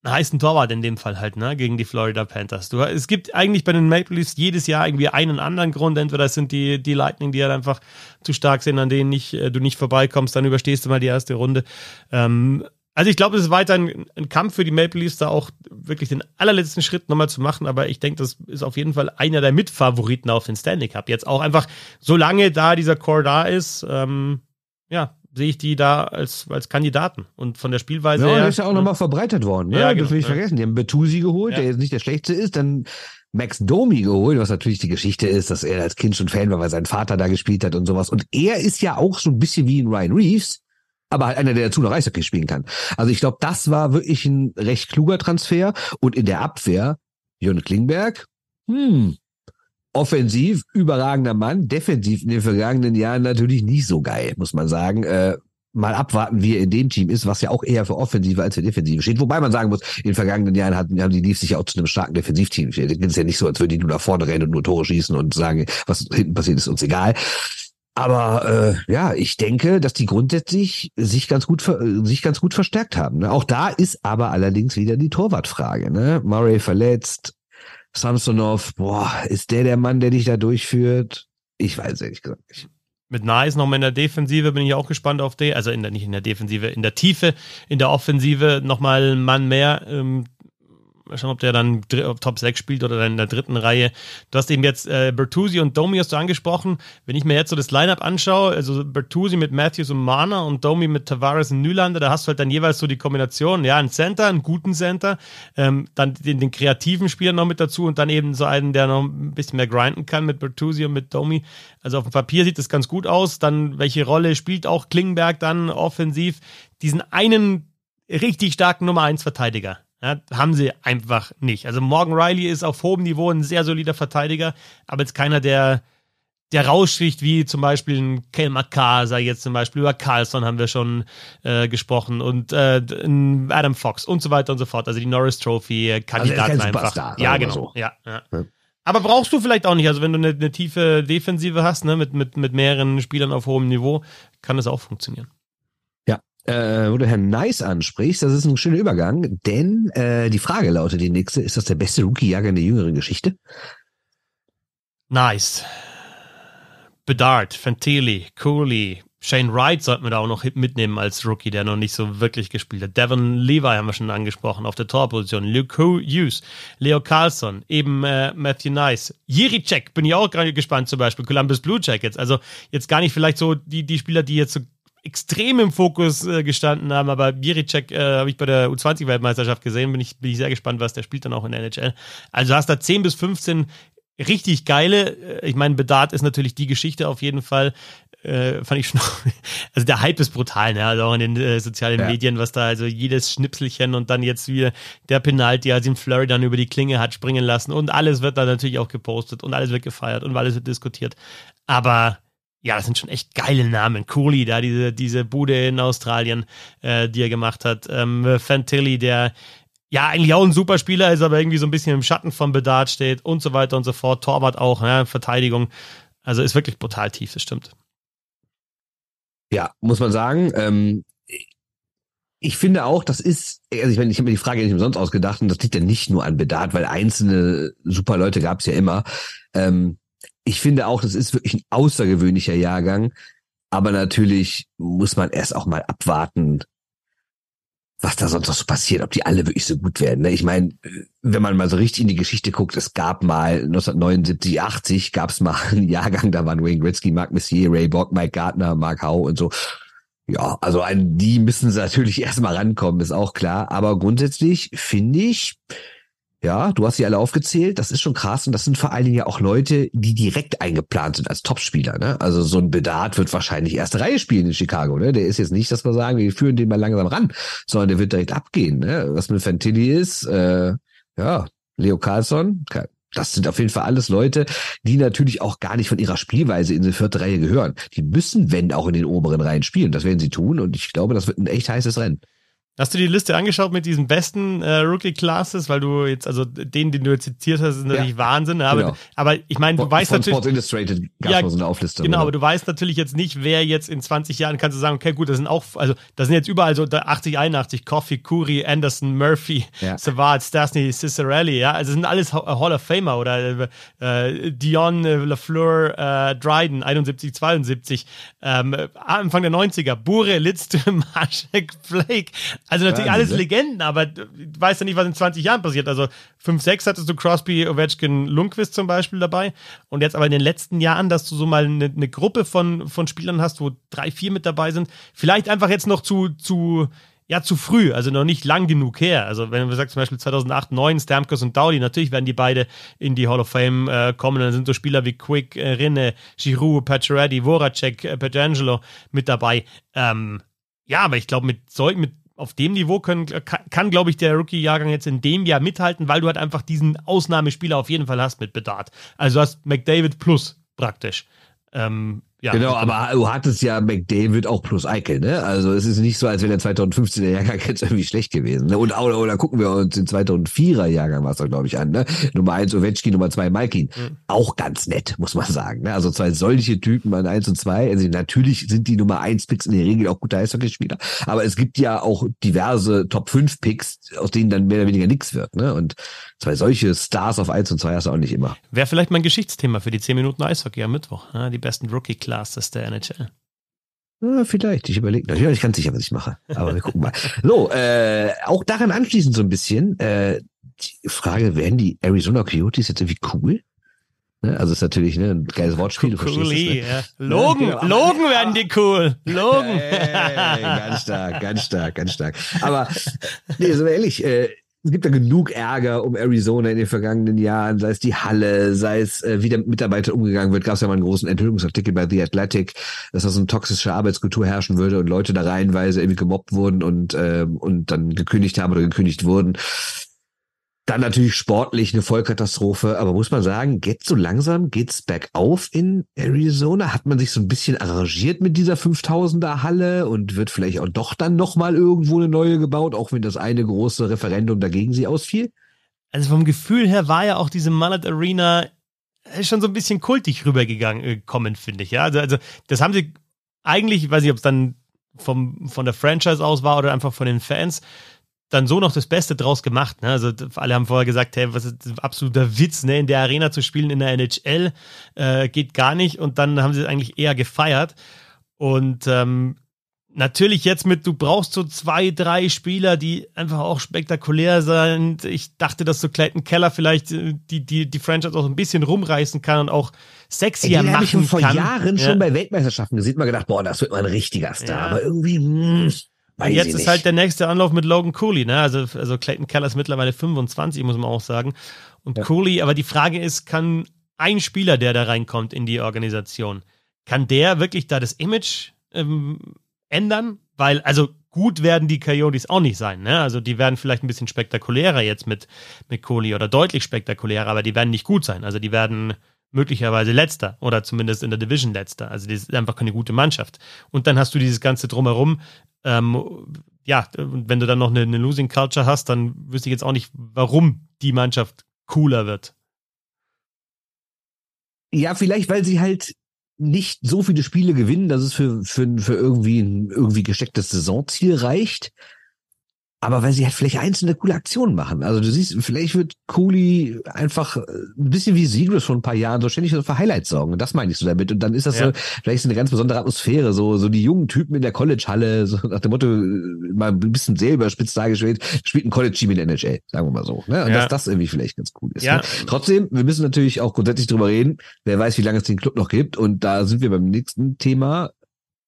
heißen Torwart in dem Fall halt, ne, gegen die Florida Panthers. Du, es gibt eigentlich bei den Maple Leafs jedes Jahr irgendwie einen anderen Grund. Entweder es sind die, die Lightning, die halt einfach zu stark sind, an denen nicht, äh, du nicht vorbeikommst, dann überstehst du mal die erste Runde. Ähm, Also ich glaube, es ist weiterhin ein Kampf für die Maple Leafs, da auch wirklich den allerletzten Schritt nochmal zu machen. Aber ich denke, das ist auf jeden Fall einer der Mitfavoriten auf den Stanley Cup. Jetzt auch einfach, solange da dieser Core da ist, ähm, ja, sehe ich die da als, als Kandidaten. Und von der Spielweise ja, her. der ist ja auch nochmal verbreitert worden. Ne? Ja, das genau, will ich ja. vergessen. Die haben Betusi geholt, Ja. der jetzt nicht der schlechteste ist. Dann Max Domi geholt, was natürlich die Geschichte ist, dass er als Kind schon Fan war, weil sein Vater da gespielt hat und sowas. Und er ist ja auch so ein bisschen wie ein Ryan Reeves, aber halt einer, der dazu noch Eishockey spielen kann. Also ich glaube, das war wirklich ein recht kluger Transfer. Und in der Abwehr, Jörn Klingberg, hm, offensiv überragender Mann, defensiv in den vergangenen Jahren natürlich nicht so geil, muss man sagen. Äh, mal abwarten, wie er in dem Team ist, was ja auch eher für Offensive als für Defensive steht. Wobei man sagen muss, in den vergangenen Jahren hatten, haben die Leafs sich ja auch zu einem starken Defensivteam. Es ist ja nicht so, als würden die nur nach vorne rennen und nur Tore schießen und sagen, was hinten passiert, ist uns egal. Aber äh, ja, ich denke, dass die grundsätzlich sich ganz gut sich ganz gut verstärkt haben. Ne? Auch da ist aber allerdings wieder die Torwartfrage. Ne? Murray verletzt, Samsonov, boah, ist der der Mann, der dich da durchführt? Ich weiß ehrlich gesagt nicht. Mit Nice nochmal in der Defensive bin ich auch gespannt auf die. Also in der, nicht in der Defensive, in der Tiefe, in der Offensive nochmal ein Mann mehr. Ähm, schauen, ob der dann Top 6 spielt oder dann in der dritten Reihe. Du hast eben jetzt äh, Bertuzzi und Domi hast du angesprochen. Wenn ich mir jetzt so das Lineup anschaue, also Bertuzzi mit Matthews und Mana und Domi mit Tavares und Nylander, da hast du halt dann jeweils so die Kombination, ja, einen Center, einen guten Center, ähm, dann den, den kreativen Spieler noch mit dazu und dann eben so einen, der noch ein bisschen mehr grinden kann mit Bertuzzi und mit Domi. Also auf dem Papier sieht das ganz gut aus. Dann, welche Rolle spielt auch Klingberg dann offensiv? Diesen einen richtig starken Nummer 1 Verteidiger. Ja, haben sie einfach nicht. Also Morgan Riley ist auf hohem Niveau ein sehr solider Verteidiger, aber jetzt keiner, der, der raussticht, wie zum Beispiel ein Kel Makasa, jetzt zum Beispiel über Carlson haben wir schon äh, gesprochen und äh, Adam Fox und so weiter und so fort. Also die Norris Trophy äh, Kandidaten kein einfach. Ja, genau. so. Ja, ja. Ja. Aber brauchst du vielleicht auch nicht. Also wenn du eine, eine tiefe Defensive hast, ne, mit, mit, mit mehreren Spielern auf hohem Niveau, kann das auch funktionieren. Äh, wo du Herrn Nice ansprichst, das ist ein schöner Übergang, denn äh, die Frage lautet die nächste, ist das der beste Rookie-Jager in der jüngeren Geschichte? Nice. Bedard, Fantilli, Cooley, Shane Wright sollten wir da auch noch mitnehmen als Rookie, der noch nicht so wirklich gespielt hat. Devon Levi haben wir schon angesprochen auf der Torposition. Luke Hughes, Leo Carlson, eben äh, Matthew Nice. Jiricek bin ich auch gerade gespannt zum Beispiel. Columbus Blue Jackets. Also jetzt gar nicht vielleicht so die, die Spieler, die jetzt so extrem im Fokus äh, gestanden haben, aber Jiricek äh, habe ich bei der U20-Weltmeisterschaft gesehen, bin ich, bin ich sehr gespannt, was der spielt dann auch in der NHL. Also du hast da 10 bis 15 richtig geile. Äh, Ich meine, Bedard ist natürlich die Geschichte auf jeden Fall. Äh, fand ich schon. Also der Hype ist brutal, ne? Also auch in den äh, sozialen Ja. Medien, was da, also jedes Schnipselchen und dann jetzt wieder der Penalty, als ihn Flurry dann über die Klinge hat springen lassen und alles wird da natürlich auch gepostet und alles wird gefeiert und alles wird diskutiert. Aber ja, das sind schon echt geile Namen. Cooley, da diese, diese Bude in Australien, äh, die er gemacht hat. Ähm, Fantilli, der ja eigentlich auch ein super Spieler ist, aber irgendwie so ein bisschen im Schatten von Bedard steht und so weiter und so fort. Torwart auch, ne? Verteidigung. Also ist wirklich brutal tief, das stimmt. Ja, muss man sagen. Ähm, ich finde auch, das ist, also ich meine, ich habe mir die Frage nicht umsonst ausgedacht und das liegt ja nicht nur an Bedarf, weil einzelne super Leute gab es ja immer. Ähm, ich finde auch, das ist wirklich ein außergewöhnlicher Jahrgang, aber natürlich muss man erst auch mal abwarten, was da sonst noch so passiert, ob die alle wirklich so gut werden. Ne? Ich meine, wenn man mal so richtig in die Geschichte guckt, es gab mal 1979, 80 gab es mal einen Jahrgang, da waren Wayne Gretzky, Mark Messier, Ray Bock, Mike Gardner, Mark Howe und so. Ja, also an die müssen sie natürlich erstmal rankommen, ist auch klar. Aber grundsätzlich finde ich, ja, du hast sie alle aufgezählt, das ist schon krass und das sind vor allen Dingen ja auch Leute, die direkt eingeplant sind als Topspieler. Ne? Also so ein Bedard wird wahrscheinlich erste Reihe spielen in Chicago. Ne? Der ist jetzt nicht, dass wir sagen, wir führen den mal langsam ran, sondern der wird direkt abgehen. Ne? Was mit Fantilli ist, äh, ja, Leo Carlson, das sind auf jeden Fall alles Leute, die natürlich auch gar nicht von ihrer Spielweise in die vierte Reihe gehören. Die müssen, wenn, auch in den oberen Reihen spielen. Das werden sie tun und ich glaube, das wird ein echt heißes Rennen. Hast du die Liste angeschaut mit diesen besten äh, Rookie-Classes? Weil du jetzt, also den, den du jetzt zitiert hast, ist natürlich Wahnsinn. Aber, Genau. aber ich meine, du Von- weißt von natürlich. Sports Illustrated gab Ja, so eine Auflistung. Genau, oder? aber du weißt natürlich jetzt nicht, wer jetzt in 20 Jahren kannst du sagen, okay, gut, das sind auch, also das sind jetzt überall so der 80, 81, Coffee, Curry, Anderson, Murphy, Ja. Savard, Stasny, Cicerelli, ja, also das sind alles Hall of Famer oder äh, Dion, äh, Lafleur, äh, Dryden, 71, 72, ähm, Anfang der 90er, Bure, Lidström, Haschek, Flake, Also natürlich Wahnsinn, alles ne? Legenden, aber du weißt ja nicht, was in 20 Jahren passiert. Also 5, 6 hattest du Crosby, Ovechkin, Lundqvist zum Beispiel dabei. Und jetzt aber in den letzten Jahren, dass du so mal eine, eine Gruppe von, von Spielern hast, wo drei, vier mit dabei sind. Vielleicht einfach jetzt noch zu, zu, ja, zu früh, also noch nicht lang genug her. Also wenn du sagst zum Beispiel 2008, 2009, Stamkos und Dowdy, natürlich werden die beide in die Hall of Fame äh, kommen. Dann sind so Spieler wie Quick, äh, Rinne, Giroud, Pacioretty, Voracek, äh, Petrangelo mit dabei. Ähm, ja, aber ich glaube, mit, mit auf dem Niveau können, kann, kann glaube ich, der Rookie-Jahrgang jetzt in dem Jahr mithalten, weil du halt einfach diesen Ausnahmespieler auf jeden Fall hast mit Bedard. Also hast McDavid plus praktisch. Ähm, ja, genau, aber du hattest ja McDavid auch plus Eichel, ne? Also es ist nicht so, als wäre der 2015er Jahrgang jetzt irgendwie schlecht gewesen. Ne? Und oder, oder gucken wir uns den 2004er Jahrgang, was da glaube ich an, ne? Nummer eins Ovechkin, Nummer zwei Malkin. Mhm. Auch ganz nett, muss man sagen. Ne? Also zwei solche Typen an eins und zwei. Also natürlich sind die Nummer eins Picks in der Regel auch gute Eishockeyspieler. Aber es gibt ja auch diverse Top 5 Picks, aus denen dann mehr oder weniger nichts wird, ne? Und zwei solche Stars auf eins und zwei hast du auch nicht immer. Wäre vielleicht mein Geschichtsthema für die 10 Minuten Eishockey am Mittwoch. Ne? Die besten Rookie Classes der NHL. Ja, vielleicht, ich überlege. Ja, ich kann sicher, was ich mache. Aber wir gucken mal. So, äh, auch daran anschließend so ein bisschen, äh, die Frage, werden die Arizona Coyotes jetzt irgendwie cool? Ne? Also ist natürlich ne, ein geiles Wortspiel. Cool, cool, ne? ja. Logen, ja, genau. Logen werden die cool. Logen. Hey, ganz stark, ganz stark, ganz stark. Aber nee, so ehrlich, äh, es gibt da genug Ärger um Arizona in den vergangenen Jahren, sei es die Halle, sei es äh, wie der Mitarbeiter umgegangen wird. Gab es ja mal einen großen Enthüllungsartikel bei The Athletic, dass da so eine toxische Arbeitskultur herrschen würde und Leute da reihenweise irgendwie gemobbt wurden und äh, und dann gekündigt haben oder gekündigt wurden. Dann natürlich sportlich eine Vollkatastrophe, aber muss man sagen, geht so langsam, geht's bergauf in Arizona? Hat man sich so ein bisschen arrangiert mit dieser 5000er Halle und wird vielleicht auch doch dann nochmal irgendwo eine neue gebaut, auch wenn das eine große Referendum dagegen sie ausfiel? Also vom Gefühl her war ja auch diese Mullet Arena schon so ein bisschen kultig rübergegangen, äh, kommen, finde ich, ja. Also, also, das haben sie eigentlich, ich weiß nicht, ob es dann vom, von der Franchise aus war oder einfach von den Fans, dann so noch das Beste draus gemacht. Ne? Also alle haben vorher gesagt, hey, was ist ein absoluter Witz, ne? in der Arena zu spielen in der NHL äh, geht gar nicht. Und dann haben sie es eigentlich eher gefeiert. Und ähm, natürlich jetzt mit, du brauchst so zwei, drei Spieler, die einfach auch spektakulär sind. Ich dachte, dass so Clayton Keller vielleicht äh, die, die, die Franchise auch ein bisschen rumreißen kann und auch sexier machen ich vor kann. vor Jahren ja. schon bei Weltmeisterschaften gesehen, mal gedacht, boah, das wird mal ein richtiger Star. Ja. Aber irgendwie, mh, hm, Weiß jetzt ist halt der nächste Anlauf mit Logan Cooley, ne? Also, also Clayton Keller ist mittlerweile 25, muss man auch sagen. Und ja. Cooley, aber die Frage ist, kann ein Spieler, der da reinkommt in die Organisation, kann der wirklich da das Image ähm, ändern? Weil, also gut werden die Coyotes auch nicht sein, ne? Also die werden vielleicht ein bisschen spektakulärer jetzt mit, mit Cooley oder deutlich spektakulärer, aber die werden nicht gut sein. Also die werden möglicherweise letzter oder zumindest in der Division letzter. Also das ist einfach keine gute Mannschaft. Und dann hast du dieses ganze drumherum. Ähm, ja, wenn du dann noch eine, eine Losing Culture hast, dann wüsste ich jetzt auch nicht, warum die Mannschaft cooler wird. Ja, vielleicht, weil sie halt nicht so viele Spiele gewinnen, dass es für, für, für irgendwie ein irgendwie gestecktes Saisonziel reicht aber weil sie halt vielleicht einzelne coole Aktionen machen. Also du siehst, vielleicht wird Cooley einfach äh, ein bisschen wie Sigris vor ein paar Jahren so ständig für Highlights sorgen. das meine ich so damit. Und dann ist das ja. so, vielleicht so eine ganz besondere Atmosphäre, so, so die jungen Typen in der College-Halle, so nach dem Motto, äh, mal ein bisschen sehr überspitzt dargestellt, spielt ein College-Team in der NHL, sagen wir mal so. Ne? Und ja. dass das irgendwie vielleicht ganz cool ist. Ja. Ne? Trotzdem, wir müssen natürlich auch grundsätzlich drüber reden, wer weiß, wie lange es den Club noch gibt. Und da sind wir beim nächsten Thema,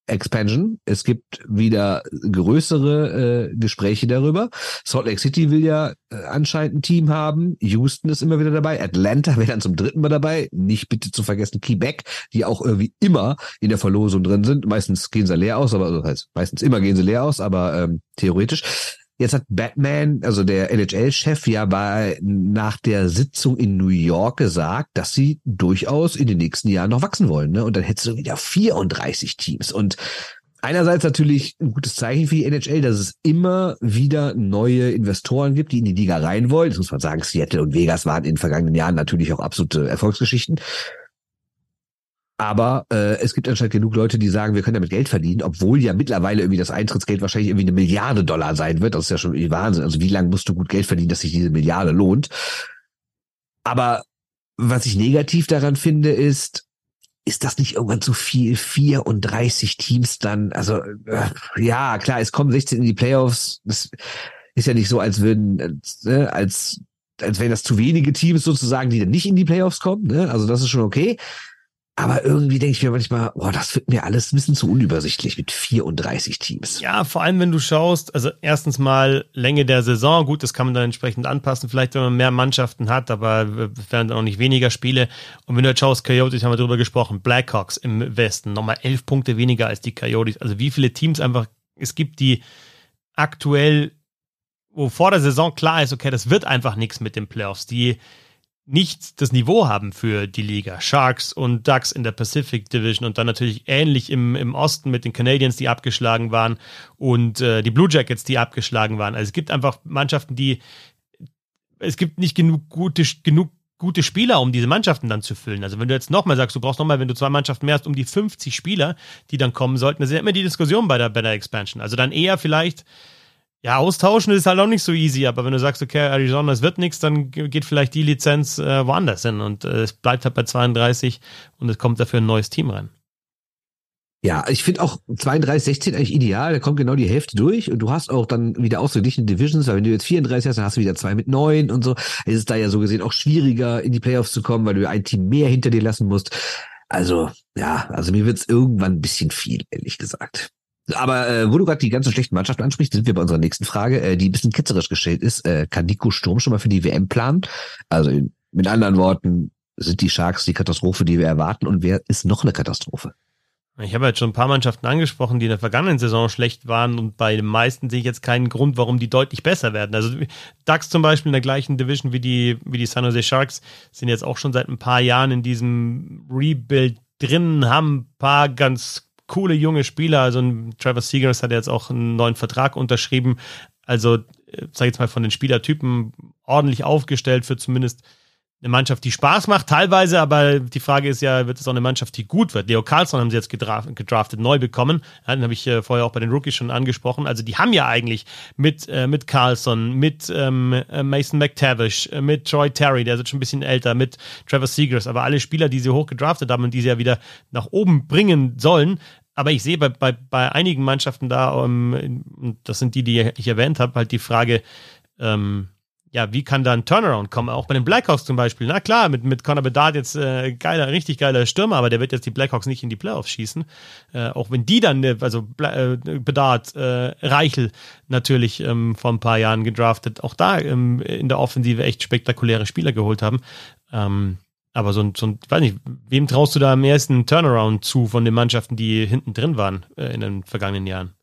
Expansion. Es gibt wieder größere äh, Gespräche darüber. Salt Lake City will ja äh, anscheinend ein Team haben. Houston ist immer wieder dabei. Atlanta wäre dann zum dritten Mal dabei. Nicht bitte zu vergessen Quebec, die auch irgendwie immer in der Verlosung drin sind. Meistens gehen sie leer aus, aber also heißt, meistens immer gehen sie leer aus, aber ähm, theoretisch. Jetzt hat Batman, also der NHL-Chef, ja bei, nach der Sitzung in New York gesagt, dass sie durchaus in den nächsten Jahren noch wachsen wollen. Ne? Und dann hättest du wieder 34 Teams. Und einerseits natürlich ein gutes Zeichen für die NHL, dass es immer wieder neue Investoren gibt, die in die Liga rein wollen. Das muss man sagen, Seattle und Vegas waren in den vergangenen Jahren natürlich auch absolute Erfolgsgeschichten. Aber äh, es gibt anscheinend genug Leute, die sagen, wir können damit Geld verdienen, obwohl ja mittlerweile irgendwie das Eintrittsgeld wahrscheinlich irgendwie eine Milliarde Dollar sein wird. Das ist ja schon Wahnsinn. Also wie lange musst du gut Geld verdienen, dass sich diese Milliarde lohnt? Aber was ich negativ daran finde, ist, ist das nicht irgendwann zu viel? 34 Teams dann, also äh, ja, klar, es kommen 16 in die Playoffs. Das ist ja nicht so, als würden, ne, als, als wären das zu wenige Teams sozusagen, die dann nicht in die Playoffs kommen. Ne? Also das ist schon okay. Aber irgendwie denke ich mir manchmal, boah, das wird mir alles ein bisschen zu unübersichtlich mit 34 Teams. Ja, vor allem, wenn du schaust, also erstens mal Länge der Saison, gut, das kann man dann entsprechend anpassen, vielleicht wenn man mehr Mannschaften hat, aber werden dann auch nicht weniger Spiele. Und wenn du jetzt schaust, Coyotes haben wir drüber gesprochen, Blackhawks im Westen, nochmal elf Punkte weniger als die Coyotes. Also wie viele Teams einfach es gibt, die aktuell, wo vor der Saison klar ist, okay, das wird einfach nichts mit den Playoffs, die nicht das Niveau haben für die Liga. Sharks und Ducks in der Pacific Division und dann natürlich ähnlich im, im Osten mit den Canadiens, die abgeschlagen waren und äh, die Blue Jackets, die abgeschlagen waren. Also es gibt einfach Mannschaften, die es gibt nicht genug gute, genug gute Spieler, um diese Mannschaften dann zu füllen. Also wenn du jetzt nochmal sagst, du brauchst nochmal, wenn du zwei Mannschaften mehr hast, um die 50 Spieler, die dann kommen sollten, das ist ja immer die Diskussion bei der, bei der Expansion. Also dann eher vielleicht ja, austauschen ist halt auch nicht so easy, aber wenn du sagst, okay, Arizona, es wird nichts, dann geht vielleicht die Lizenz äh, woanders hin und äh, es bleibt halt bei 32 und es kommt dafür ein neues Team rein. Ja, ich finde auch 32, 16 eigentlich ideal, da kommt genau die Hälfte durch und du hast auch dann wieder ausgeglichene Divisions, weil wenn du jetzt 34 hast, dann hast du wieder zwei mit neun und so. Es ist da ja so gesehen auch schwieriger, in die Playoffs zu kommen, weil du ein Team mehr hinter dir lassen musst. Also, ja, also mir wird's irgendwann ein bisschen viel, ehrlich gesagt. Aber äh, wo du gerade die ganzen schlechten Mannschaften ansprichst, sind wir bei unserer nächsten Frage, äh, die ein bisschen ketzerisch gestellt ist. Äh, kann Nico Sturm schon mal für die WM planen? Also mit anderen Worten, sind die Sharks die Katastrophe, die wir erwarten und wer ist noch eine Katastrophe? Ich habe jetzt schon ein paar Mannschaften angesprochen, die in der vergangenen Saison schlecht waren und bei den meisten sehe ich jetzt keinen Grund, warum die deutlich besser werden. Also Ducks zum Beispiel in der gleichen Division wie die, wie die San Jose Sharks sind jetzt auch schon seit ein paar Jahren in diesem Rebuild drin, haben ein paar ganz coole junge Spieler. Also Trevor Seegers hat jetzt auch einen neuen Vertrag unterschrieben. Also, äh, sag ich jetzt mal, von den Spielertypen ordentlich aufgestellt für zumindest eine Mannschaft, die Spaß macht, teilweise, aber die Frage ist ja, wird es auch eine Mannschaft, die gut wird? Leo Carlson haben sie jetzt gedraftet, gedraftet neu bekommen. Ja, den habe ich äh, vorher auch bei den Rookies schon angesprochen. Also die haben ja eigentlich mit, äh, mit Carlson, mit ähm, äh, Mason McTavish, äh, mit Troy Terry, der ist jetzt schon ein bisschen älter, mit Trevor Seegers, aber alle Spieler, die sie hoch gedraftet haben und die sie ja wieder nach oben bringen sollen, aber ich sehe bei, bei, bei einigen Mannschaften da, um, ähm, das sind die, die ich erwähnt habe, halt die Frage, ähm, ja, wie kann da ein Turnaround kommen? Auch bei den Blackhawks zum Beispiel. Na klar, mit, mit Conor Bedard jetzt äh, geiler, richtig geiler Stürmer, aber der wird jetzt die Blackhawks nicht in die Playoffs schießen. Äh, auch wenn die dann, also äh, Bedard, äh, Reichel natürlich ähm, vor ein paar Jahren gedraftet, auch da ähm, in der Offensive echt spektakuläre Spieler geholt haben. Ähm, aber so ein, so ein, weiß nicht, wem traust du da am ersten Turnaround zu von den Mannschaften, die hinten drin waren äh, in den vergangenen Jahren?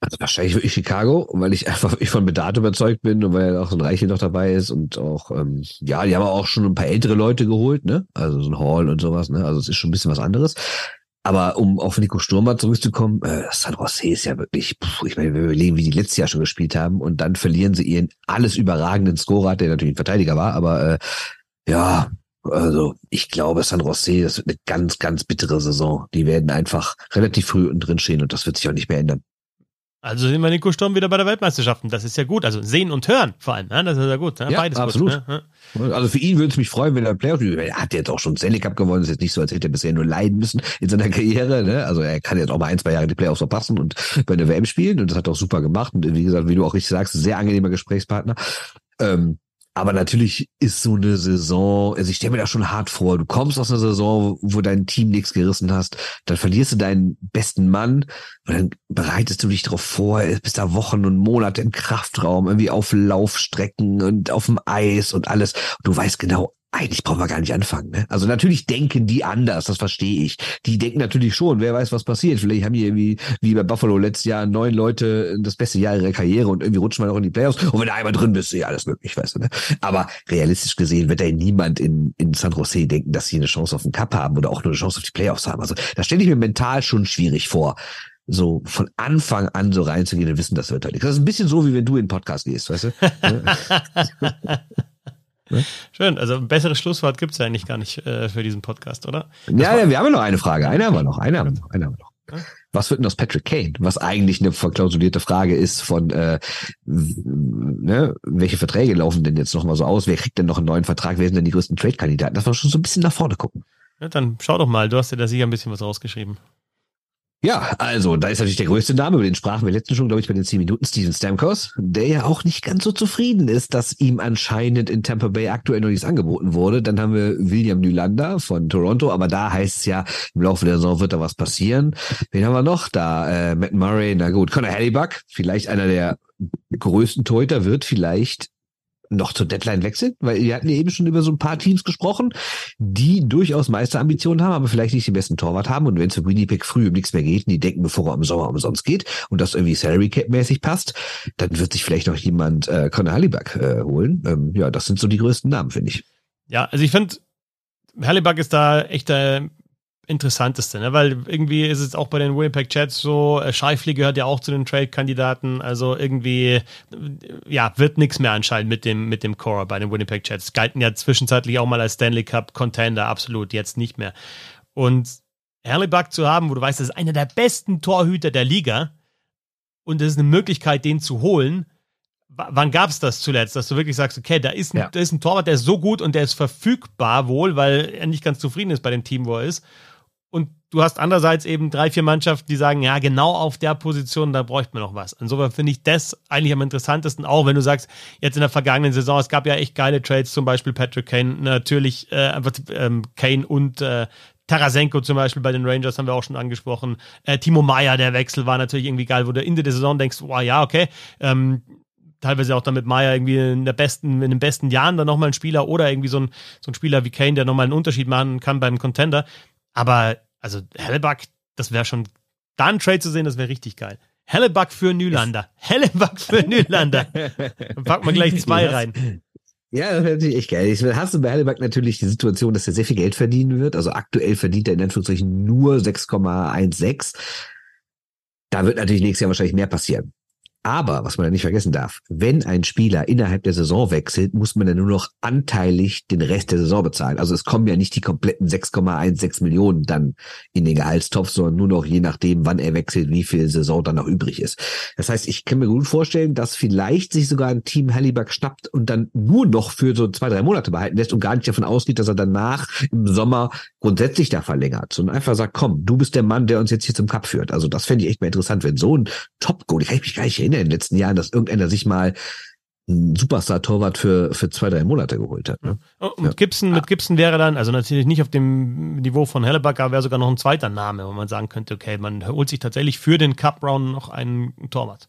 Also wahrscheinlich wirklich Chicago, weil ich einfach ich von Bedarf überzeugt bin und weil auch so ein Reichel noch dabei ist und auch, ähm, ja, die haben auch schon ein paar ältere Leute geholt, ne? Also so ein Hall und sowas, ne? Also es ist schon ein bisschen was anderes. Aber um auf Nico Sturmer zurückzukommen, äh, San Jose ist ja wirklich, puh, ich meine, wir überlegen, wie die letztes Jahr schon gespielt haben und dann verlieren sie ihren alles überragenden Scorer, der natürlich ein Verteidiger war, aber äh, ja, also ich glaube, San Jose, das wird eine ganz, ganz bittere Saison. Die werden einfach relativ früh unten drin stehen und das wird sich auch nicht mehr ändern. Also sind wir Nico Sturm wieder bei der Weltmeisterschaften. Das ist ja gut. Also sehen und hören vor allem. Ne? Das ist ja gut. Ne? Ja, Beides absolut. Gut, ne? Also für ihn würde es mich freuen, wenn er Playoff, er hat jetzt auch schon Stanley Cup gewonnen. Das ist jetzt nicht so, als hätte er bisher nur leiden müssen in seiner Karriere. Ne? Also er kann jetzt auch mal ein, zwei Jahre die Playoffs verpassen und bei der WM spielen. Und das hat er auch super gemacht. Und wie gesagt, wie du auch richtig sagst, sehr angenehmer Gesprächspartner. Ähm, aber natürlich ist so eine Saison, also ich stelle mir das schon hart vor. Du kommst aus einer Saison, wo dein Team nichts gerissen hast, dann verlierst du deinen besten Mann und dann bereitest du dich darauf vor, bist da Wochen und Monate im Kraftraum, irgendwie auf Laufstrecken und auf dem Eis und alles. Und du weißt genau, eigentlich brauchen wir gar nicht anfangen. Ne? Also natürlich denken die anders, das verstehe ich. Die denken natürlich schon, wer weiß, was passiert. Vielleicht haben die irgendwie, wie bei Buffalo letztes Jahr, neun Leute das beste Jahr ihrer Karriere und irgendwie rutschen wir noch in die Playoffs. Und wenn du einmal drin bist, ist ja alles möglich, weißt du. Ne? Aber realistisch gesehen wird da niemand in, in San Jose denken, dass sie eine Chance auf den Cup haben oder auch nur eine Chance auf die Playoffs haben. Also da stelle ich mir mental schon schwierig vor so von Anfang an so reinzugehen und wissen, das wird halt nichts. Das ist ein bisschen so, wie wenn du in den Podcast gehst, weißt du? Ne? Schön, also ein besseres Schlusswort gibt es ja eigentlich gar nicht äh, für diesen Podcast, oder? ja, ja, wir haben noch eine Frage. Eine haben wir noch, eine haben wir noch, eine haben wir noch. Was wird denn aus Patrick Kane? Was eigentlich eine verklausulierte Frage ist von, äh, ne, welche Verträge laufen denn jetzt nochmal so aus? Wer kriegt denn noch einen neuen Vertrag? Wer sind denn die größten Trade-Kandidaten? Das war schon so ein bisschen nach vorne gucken. Ja, dann schau doch mal, du hast dir da sicher ein bisschen was rausgeschrieben. Ja, also da ist natürlich der größte Name, über den sprachen wir letztens schon, glaube ich, bei den 10 Minuten, Steven Stamkos, der ja auch nicht ganz so zufrieden ist, dass ihm anscheinend in Tampa Bay aktuell noch nichts angeboten wurde. Dann haben wir William Nylander von Toronto, aber da heißt es ja, im Laufe der Saison wird da was passieren. Wen haben wir noch? Da äh, Matt Murray, na gut, Connor Hallibuck, vielleicht einer der größten Torhüter, wird vielleicht noch zur Deadline wechseln? Weil wir hatten ja eben schon über so ein paar Teams gesprochen, die durchaus Meisterambitionen haben, aber vielleicht nicht den besten Torwart haben. Und wenn es für Winnipeg früh um nichts mehr geht und die denken, bevor er im Sommer umsonst geht und das irgendwie Salary Cap mäßig passt, dann wird sich vielleicht noch jemand äh, Conor Halliback äh, holen. Ähm, ja, das sind so die größten Namen, finde ich. Ja, also ich finde, Halliback ist da echt der interessanteste, ne? weil irgendwie ist es auch bei den Winnipeg Jets so, äh, Scheifli gehört ja auch zu den Trade-Kandidaten, also irgendwie, ja, wird nichts mehr anscheinend mit dem, mit dem Core bei den Winnipeg Jets. Galten ja zwischenzeitlich auch mal als Stanley Cup Contender, absolut, jetzt nicht mehr. Und Herlibuck zu haben, wo du weißt, das ist einer der besten Torhüter der Liga und es ist eine Möglichkeit, den zu holen, wann gab es das zuletzt, dass du wirklich sagst, okay, da ist, ein, ja. da ist ein Torwart, der ist so gut und der ist verfügbar wohl, weil er nicht ganz zufrieden ist bei dem Team, wo er ist. Du hast andererseits eben drei, vier Mannschaften, die sagen, ja, genau auf der Position, da bräuchte man noch was. Insofern finde ich das eigentlich am interessantesten, auch wenn du sagst, jetzt in der vergangenen Saison, es gab ja echt geile Trades, zum Beispiel Patrick Kane, natürlich äh, einfach ähm, Kane und äh, Tarasenko zum Beispiel bei den Rangers haben wir auch schon angesprochen. Äh, Timo Meyer, der Wechsel war natürlich irgendwie geil, wo du Ende der Saison denkst, wow, ja, okay, ähm, teilweise auch damit Meyer irgendwie in der besten, in den besten Jahren dann nochmal ein Spieler oder irgendwie so ein, so ein Spieler wie Kane, der nochmal einen Unterschied machen kann beim Contender. Aber also Hellebuck, das wäre schon, da einen Trade zu sehen, das wäre richtig geil. Hellebuck für Nylander. Hellebuck für Nylander. Dann packen wir gleich zwei rein. Ja, das wäre natürlich echt geil. Ich hast du bei Hellebuck natürlich die Situation, dass er sehr viel Geld verdienen wird. Also aktuell verdient er in Anführungszeichen nur 6,16. Da wird natürlich nächstes Jahr wahrscheinlich mehr passieren. Aber, was man ja nicht vergessen darf, wenn ein Spieler innerhalb der Saison wechselt, muss man ja nur noch anteilig den Rest der Saison bezahlen. Also es kommen ja nicht die kompletten 6,16 Millionen dann in den Gehaltstopf, sondern nur noch je nachdem, wann er wechselt, wie viel Saison dann noch übrig ist. Das heißt, ich kann mir gut vorstellen, dass vielleicht sich sogar ein Team Halliburg schnappt und dann nur noch für so zwei, drei Monate behalten lässt und gar nicht davon ausgeht, dass er danach im Sommer grundsätzlich da verlängert, sondern einfach sagt, komm, du bist der Mann, der uns jetzt hier zum Cup führt. Also das fände ich echt mal interessant, wenn so ein Top-Goal, ich kann mich gar nicht erinnern, in den letzten Jahren, dass irgendeiner sich mal einen Superstar-Torwart für, für zwei, drei Monate geholt hat. Ne? Und ja. Gibson, mit Gibson wäre dann, also natürlich nicht auf dem Niveau von Hellebuck, aber wäre sogar noch ein zweiter Name, wo man sagen könnte, okay, man holt sich tatsächlich für den Cup-Round noch einen Torwart.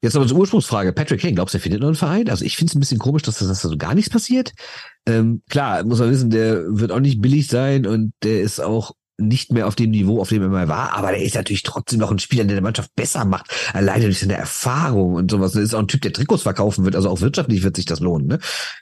Jetzt aber zur Ursprungsfrage. Patrick King, glaubst du, er findet noch einen Verein? Also ich finde es ein bisschen komisch, dass das, dass da so gar nichts passiert. Ähm, klar, muss man wissen, der wird auch nicht billig sein und der ist auch nicht mehr auf dem Niveau, auf dem er mal war, aber der ist natürlich trotzdem noch ein Spieler, der der Mannschaft besser macht, alleine durch seine Erfahrung und sowas. Das ist auch ein Typ, der Trikots verkaufen wird, also auch wirtschaftlich wird sich das lohnen. Ne?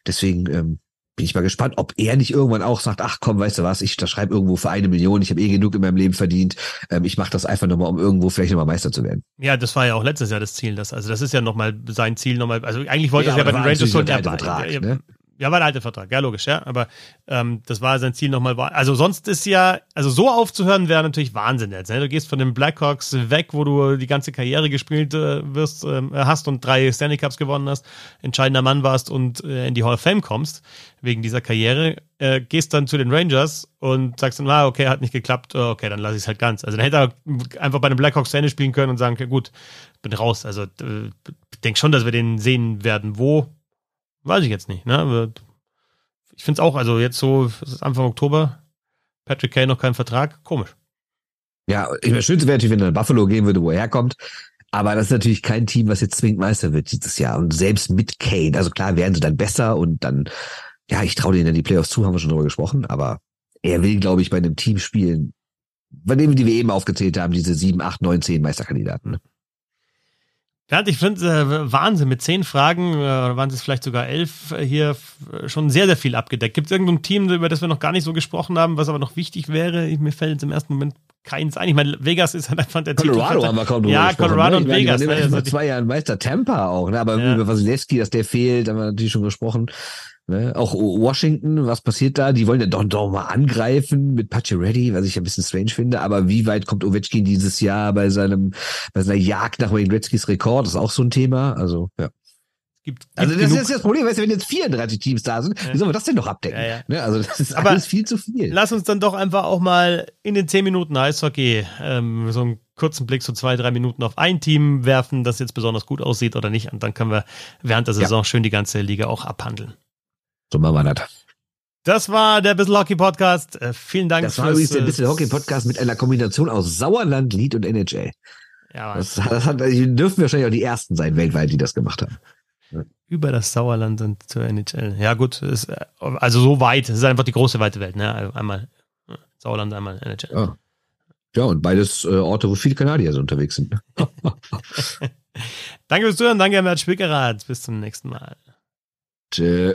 Deswegen ähm, bin ich mal gespannt, ob er nicht irgendwann auch sagt, ach komm, weißt du was, ich schreibe irgendwo für eine Million, ich habe eh genug in meinem Leben verdient, ähm, ich mache das einfach nochmal, um irgendwo vielleicht nochmal Meister zu werden. Ja, das war ja auch letztes Jahr das Ziel, das, also das ist ja nochmal sein Ziel nochmal, also eigentlich wollte ja, er ja bei den Rangers so der Vertrag, ne? Ja, war der alte Vertrag, ja, logisch, ja. Aber ähm, das war sein Ziel nochmal. Also sonst ist ja, also so aufzuhören wäre natürlich Wahnsinn jetzt. Ne? Du gehst von den Blackhawks weg, wo du die ganze Karriere gespielt äh, wirst, äh, hast und drei Stanley Cups gewonnen hast, entscheidender Mann warst und äh, in die Hall of Fame kommst, wegen dieser Karriere, äh, gehst dann zu den Rangers und sagst dann, ah, okay, hat nicht geklappt, oh, okay, dann lasse ich es halt ganz. Also dann hätte er einfach bei den Blackhawks Ende spielen können und sagen, okay, gut, bin raus. Also äh, denk schon, dass wir den sehen werden. Wo? Weiß ich jetzt nicht. Ne? Ich finde es auch, also jetzt so, es ist Anfang Oktober, Patrick Kane noch keinen Vertrag, komisch. Ja, ich meine, schönste wäre natürlich, wenn er in Buffalo gehen würde, wo er herkommt. Aber das ist natürlich kein Team, was jetzt zwingend Meister wird dieses Jahr. Und selbst mit Kane, also klar werden sie dann besser und dann, ja, ich traue denen die Playoffs zu, haben wir schon drüber gesprochen, aber er will, glaube ich, bei einem Team spielen, bei dem die wir eben aufgezählt haben, diese sieben, acht, neun, zehn Meisterkandidaten. Ja, ich finde äh, Wahnsinn. Mit zehn Fragen, äh, waren es vielleicht sogar elf, äh, hier schon sehr, sehr viel abgedeckt. Gibt es irgendein Team, über das wir noch gar nicht so gesprochen haben, was aber noch wichtig wäre? Ich, mir fällt jetzt im ersten Moment keins ein. Ich meine, Vegas ist halt einfach der Colorado Titel. haben wir kaum Ja, Colorado ne? und meine, Vegas. Ne? Also vor zwei Jahren Meister Tampa auch, ne? Aber ja. über Wasilewski, dass der fehlt, haben wir natürlich schon gesprochen. Ne? Auch Washington, was passiert da? Die wollen ja doch, doch mal angreifen mit Ready, was ich ein bisschen strange finde. Aber wie weit kommt Ovechkin dieses Jahr bei seinem, bei seiner Jagd nach Wayne Gretzkys Rekord? Das ist auch so ein Thema. Also, ja. Gibt, gibt Also das genug. ist das Problem, weißt du, wenn jetzt 34 Teams da sind, wie sollen wir das denn noch abdecken? Ja, ja. Ne? Also das ist Aber alles viel zu viel. Lass uns dann doch einfach auch mal in den 10 Minuten Eishockey ähm, so einen kurzen Blick, so zwei, drei Minuten auf ein Team werfen, das jetzt besonders gut aussieht oder nicht. Und dann können wir während der Ja. Saison schön die ganze Liga auch abhandeln. So machen wir das. Das war der Bissl Hockey Podcast. Äh, vielen Dank Das war übrigens der äh, bisschen Hockey-Podcast mit einer Kombination aus Sauerland, Lied und NHL. Ja, Das, das hat, dürfen wahrscheinlich auch die ersten sein weltweit, die das gemacht haben. über das Sauerland und zur NHL. Ja, gut, ist, äh, also so weit. Es ist einfach die große weite Welt. Ne? Also Einmal Sauerland, einmal NHL. Ja. Ja, und beides äh, Orte, wo viele Kanadier so unterwegs sind. Danke fürs Zuhören. Danke, Herr Mert Spickerath. Bis zum nächsten Mal. Tschö.